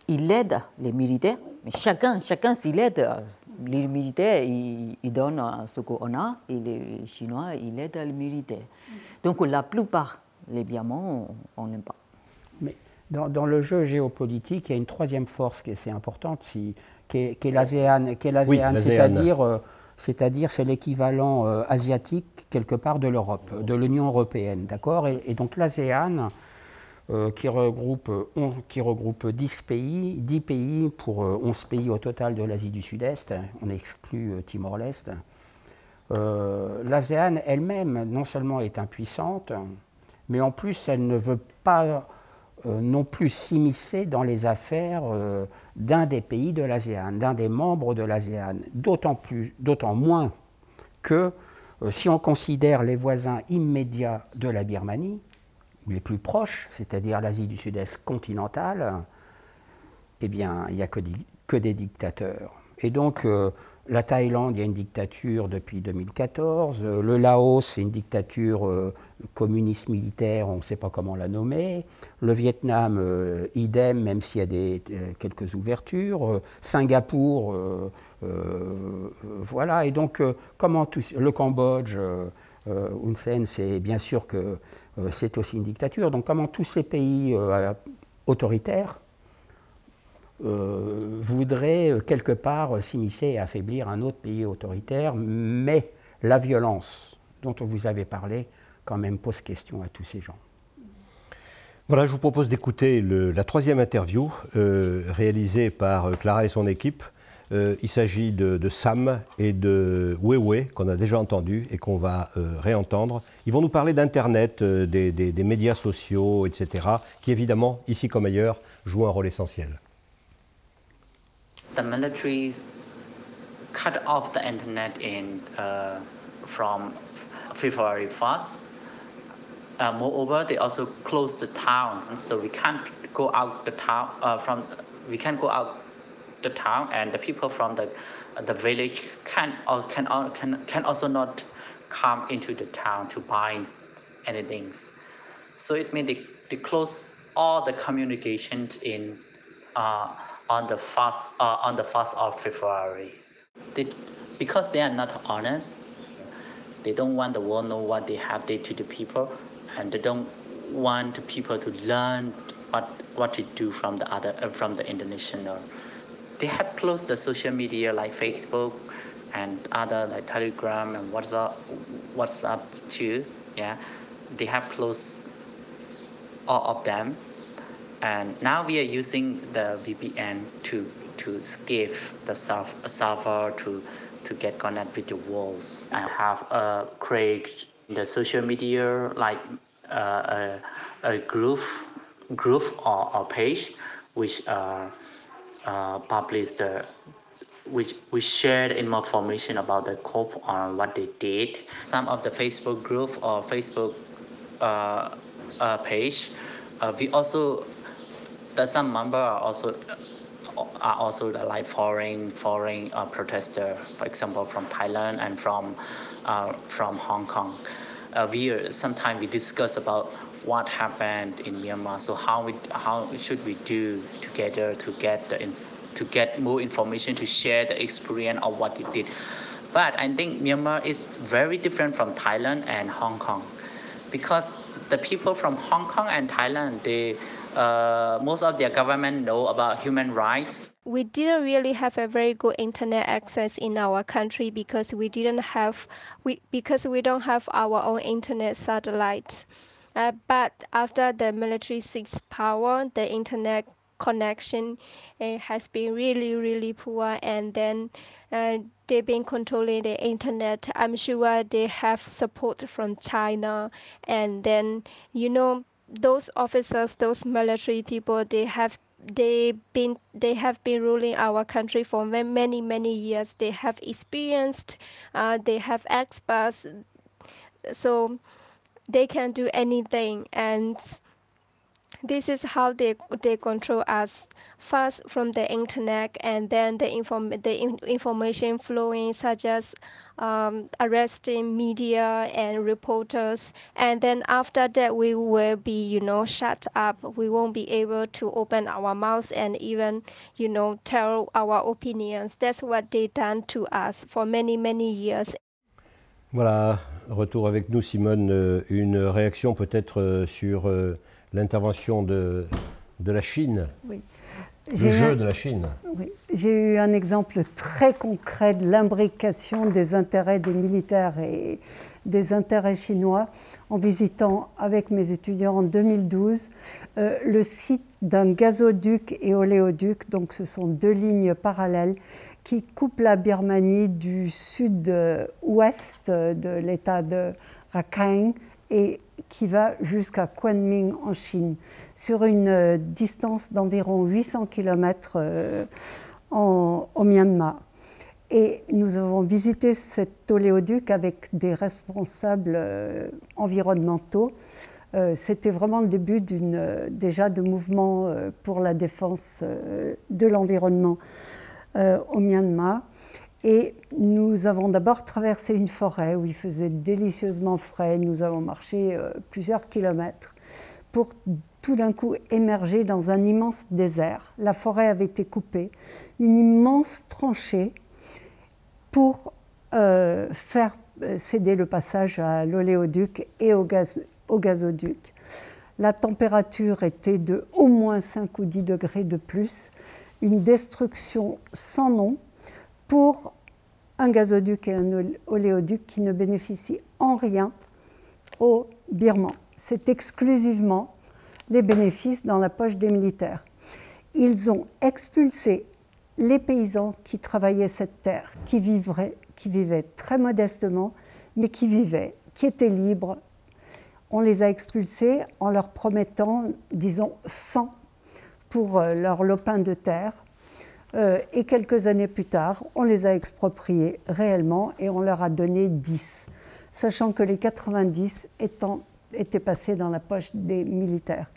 Ils aident les militaires, mais chacun, chacun s'il aide. Les militaires, ils, ils donnent ce qu'on a, et les Chinois, ils aident les militaires. Donc la plupart les diamants, on n'aime pas. Mais dans, le jeu géopolitique, il y a une troisième force qui est assez importante, qui est, l'ASEAN, c'est-à-dire, euh, c'est-à-dire c'est l'équivalent euh, asiatique quelque part de l'Europe, de l'Union européenne, d'accord? Et, donc l'ASEAN, euh, qui, regroupe, qui regroupe 10 pays, 10 pays pour 11 pays au total de l'Asie du Sud-Est, on exclut Timor-Leste. L'ASEAN elle-même, non seulement est impuissante, mais en plus, elle ne veut pas euh, non plus s'immiscer dans les affaires euh, d'un des pays de l'ASEAN, d'un des membres de l'ASEAN, d'autant, moins que euh, si on considère les voisins immédiats de la Birmanie, les plus proches, c'est-à-dire l'Asie du Sud-Est continentale, eh bien, il n'y a que, que, des dictateurs. Et donc, la Thaïlande, il y a une dictature depuis 2014. Euh, le Laos, c'est une dictature euh, communiste militaire, on ne sait pas comment la nommer. Le Vietnam, euh, idem, même s'il y a quelques ouvertures. Singapour, voilà. Et donc, comment le Cambodge, Hun Sen, c'est bien sûr que c'est aussi une dictature. Donc, comment tous ces pays autoritaires euh, voudrait euh, quelque part euh, s'immiscer et affaiblir un autre pays autoritaire, mais la violence dont vous avez parlé quand même pose question à tous ces gens. Voilà, je vous propose d'écouter la troisième interview réalisée par Clara et son équipe. il s'agit de, Sam et de Wewe qu'on a déjà entendu et qu'on va réentendre. Ils vont nous parler d'Internet, des, des médias sociaux, etc., qui évidemment, ici comme ailleurs, jouent un rôle essentiel. The military cut off the internet in uh, from February 1st. Uh, moreover, they also closed the town, so we can't go out the town uh, from we can't go out the town, and the people from the the village can or can can can also not come into the town to buy anything. So it means they, they close all the communications in uh, on the first uh, on the first of February. They, because they are not honest, they don't want the world know what they have did to the people, and they don't want people to learn what what to do from the other uh, from the international they have closed the social media like Facebook and other like Telegram and WhatsApp, WhatsApp too. Yeah, they have closed all of them, and now we are using the VPN to to escape the server to to get connect with the world. I have uh, created the social media like uh, a, a group group or, page which uh, uh, publish the which we shared information about the COP on what they did. Some of the Facebook group or Facebook uh, uh, page, uh, we also the some member are also are also like foreign foreign uh, protester, for example, from Thailand and from uh, from Hong Kong. Uh, we sometimes we discuss about what happened in Myanmar. So how we how should we do together to get the to get more information to share the experience of what they did. But I think Myanmar is very different from Thailand and Hong Kong because the people from Hong Kong and Thailand they uh, most of their government know about human rights. We didn't really have a very good internet access in our country because we didn't have we because we don't have our own internet satellites. Uh, but after the military seized power, the internet connection uh, has been really really poor, and then uh, they've been controlling the internet. I'm sure they have support from China, and then you know those officers, those military people, they have they been they have been ruling our country for many many years. They have experienced, uh, they have experts, so they can do anything and this is how they they control us. First from the internet and then the inform the in, information flowing such as um, arresting media and reporters. And then after that we will be you know shut up. We won't be able to open our mouths and even you know tell our opinions. That's what they done to us for many many years. Voilà. Retour avec nous Simone. Euh, une réaction peut-être euh, sur euh, l'intervention de, de la Chine, oui. le jeu de la Chine. Oui. J'ai eu un exemple très concret de l'imbrication des intérêts des militaires et des intérêts chinois en visitant avec mes étudiants en 2012 euh, le site d'un gazoduc et oléoduc, donc ce sont deux lignes parallèles qui coupent la Birmanie du sud-ouest de l'état de Rakhine et qui va jusqu'à Kunming en Chine, sur une euh, distance d'environ 800 km euh, au Myanmar. Et nous avons visité cet oléoduc avec des responsables euh, environnementaux. C'était vraiment le début déjà de mouvements pour la défense de l'environnement au Myanmar. Et nous avons d'abord traversé une forêt où il faisait délicieusement frais. Nous avons marché euh, plusieurs kilomètres pour tout d'un coup émerger dans un immense désert. La forêt avait été coupée, une immense tranchée pour euh, faire euh, céder le passage à l'oléoduc et au, au gazoduc. La température était de au moins 5 ou 10 degrés de plus, une destruction sans nom pour un gazoduc et un oléoduc qui ne bénéficient en rien aux Birmans. C'est exclusivement les bénéfices dans la poche des militaires. Ils ont expulsé les paysans qui travaillaient cette terre, qui, vivraient, qui vivaient très modestement, mais qui vivaient, qui étaient libres. On les a expulsés en leur promettant, disons, 100 pour euh, leur lopin de terre. Euh, et quelques années plus tard, on les a expropriés réellement et on leur a donné 10, sachant que les 90 étant, étaient passés dans la poche des militaires.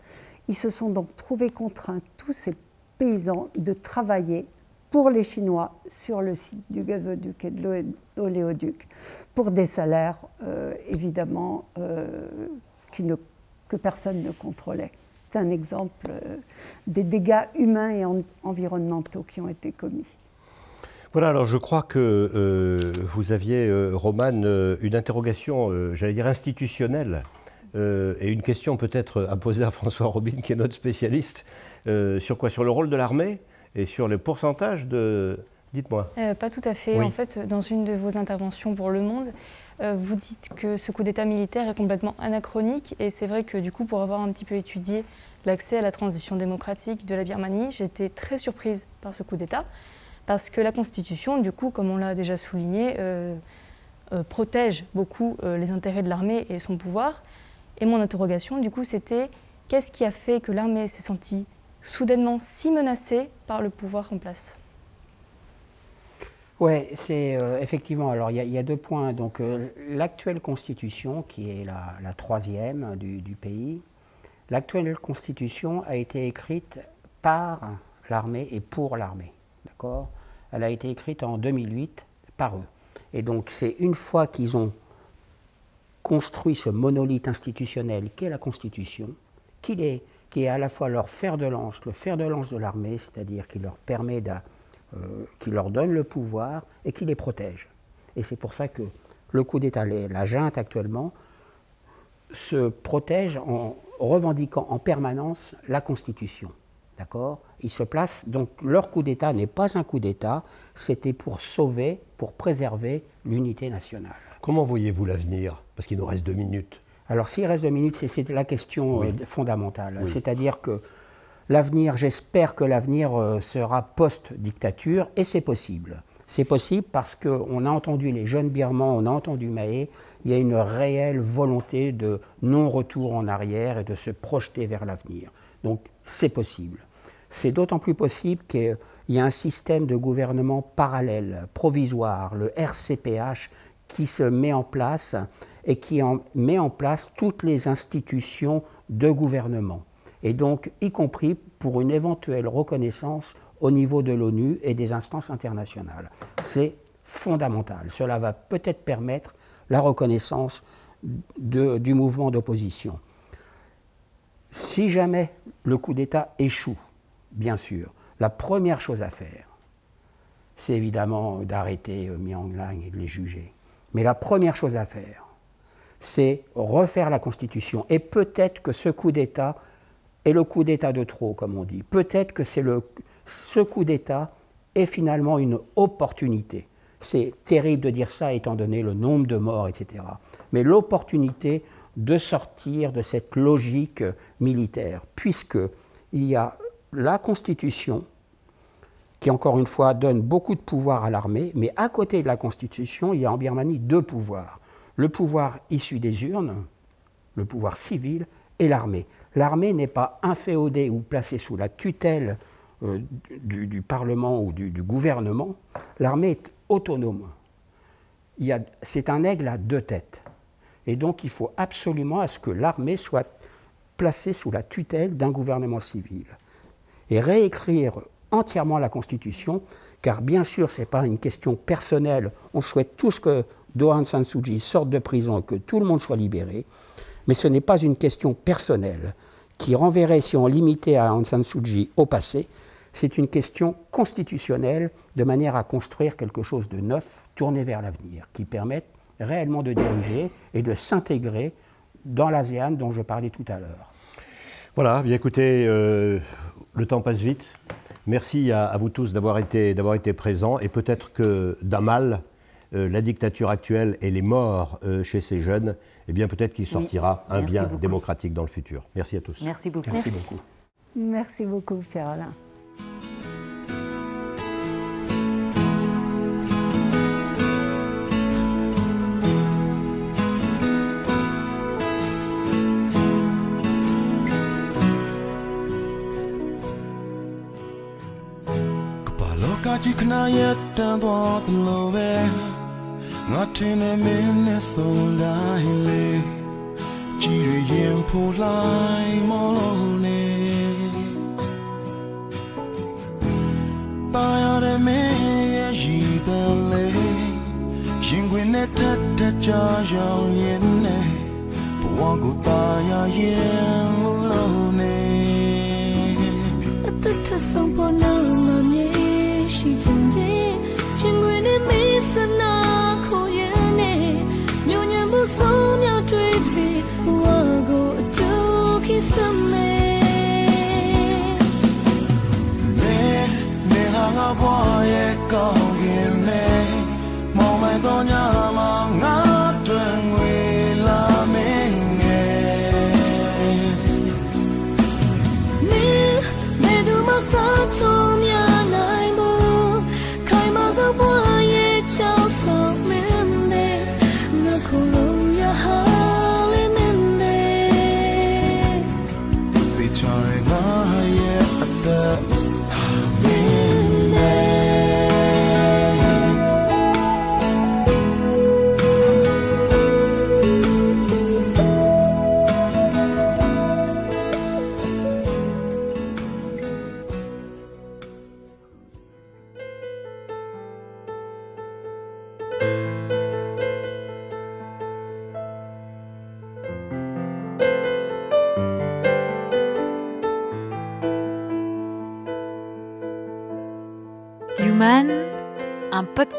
Ils se sont donc trouvés contraints, tous ces paysans, de travailler pour les Chinois sur le site du gazoduc et de l'oléoduc, pour des salaires euh, évidemment euh, que personne ne contrôlait un exemple euh, des dégâts humains et environnementaux qui ont été commis. Voilà, alors je crois que euh, vous aviez, euh, Romane, une interrogation, j'allais dire institutionnelle, et une question peut-être à poser à François Robin, qui est notre spécialiste, sur quoi? Sur le rôle de l'armée et sur le pourcentage de... Dites-moi. pas tout à fait. En fait, dans une de vos interventions pour Le Monde, vous dites que ce coup d'État militaire est complètement anachronique. Et c'est vrai que du coup, pour avoir un petit peu étudié l'accès à la transition démocratique de la Birmanie, j'étais très surprise par ce coup d'État. Parce que la Constitution, du coup, comme on l'a déjà souligné, euh, protège beaucoup euh, les intérêts de l'armée et son pouvoir. Et mon interrogation, du coup, c'était qu'est-ce qui a fait que l'armée s'est sentie soudainement si menacée par le pouvoir en place? Oui, c'est euh, effectivement. Alors, il y, a deux points. Donc, l'actuelle constitution, qui est la, troisième du, pays, l'actuelle constitution a été écrite par l'armée et pour l'armée. D'accord? Elle a été écrite en 2008 par eux. Et donc c'est une fois qu'ils ont construit ce monolithe institutionnel qu'est la Constitution, qui est, qui est à la fois leur fer de lance, le fer de lance de l'armée, c'est-à-dire qui leur permet euh, qui leur donne le pouvoir et qui les protège. Et c'est pour ça que le coup d'État, la junte actuellement, se protège en revendiquant en permanence la Constitution. D'accord? Ils se placent. Donc leur coup d'État n'est pas un coup d'État, c'était pour sauver, pour préserver l'unité nationale. Comment voyez-vous l'avenir? Parce qu'il nous reste deux minutes. Alors s'il reste deux minutes, c'est la question euh, fondamentale. C'est-à-dire que l'avenir, j'espère que l'avenir euh, sera post-dictature, et c'est possible. C'est possible parce qu'on a entendu les jeunes Birmans, on a entendu Mahé, il y a une réelle volonté de non-retour en arrière et de se projeter vers l'avenir. Donc c'est possible. C'est d'autant plus possible qu'il y a un système de gouvernement parallèle, provisoire, le RCPH, qui se met en place et qui met en place toutes les institutions de gouvernement. Et donc, y compris pour une éventuelle reconnaissance au niveau de l'ONU et des instances internationales. C'est fondamental. Cela va peut-être permettre la reconnaissance du mouvement d'opposition. Si jamais le coup d'État échoue, bien sûr, la première chose à faire, c'est évidemment d'arrêter euh, Myung Lang et de les juger. Mais la première chose à faire, c'est refaire la Constitution. Et peut-être que ce coup d'État est le coup d'État de trop, comme on dit. Peut-être que c'est le, ce coup d'État est finalement une opportunité. C'est terrible de dire ça étant donné le nombre de morts, etc. Mais l'opportunité de sortir de cette logique militaire, puisqu'il y a la Constitution, qui encore une fois donne beaucoup de pouvoir à l'armée, mais à côté de la Constitution, il y a en Birmanie deux pouvoirs. Le pouvoir issu des urnes, le pouvoir civil, et l'armée. L'armée n'est pas inféodée ou placée sous la tutelle euh, du, Parlement ou du, gouvernement. L'armée est autonome. C'est un aigle à deux têtes. Et donc il faut absolument à ce que l'armée soit placée sous la tutelle d'un gouvernement civil. Et réécrire entièrement la Constitution, car bien sûr, ce n'est pas une question personnelle. On souhaite tous que Dohan San Suu sorte de prison et que tout le monde soit libéré, mais ce n'est pas une question personnelle qui renverrait, si on limitait à Aung San Suu Kyi au passé, c'est une question constitutionnelle de manière à construire quelque chose de neuf, tourné vers l'avenir, qui permette réellement de diriger et de s'intégrer dans l'ASEAN dont je parlais tout à l'heure. Voilà, bien écoutez, euh, le temps passe vite. Merci à, vous tous d'avoir été, été présents et peut-être que d'un mal, euh, la dictature actuelle et les morts euh, chez ces jeunes, eh bien peut-être qu'il sortira un bien démocratique dans le futur. Merci à tous. Merci beaucoup. Merci, beaucoup. Merci beaucoup, Pierre Alain. Yet ငါထင်တယ်မင်းနဲ့ဆုံးတိုင်းလေကြည်ရရင်ဖိုးလိုက်မလို့နေပါရတဲ့မင်းရဲ့ရည်တန်လေရင်ခွင်နဲ့ထက်ထက်ကြာရောက်ရင်နဲ့ဘဝကိုตายရရင်မလို့နေအသက်ထဆုံးဖို့နော် ဘွားရဲ့ကောင်းခင်နဲ့မောင်မိုင်တော်ည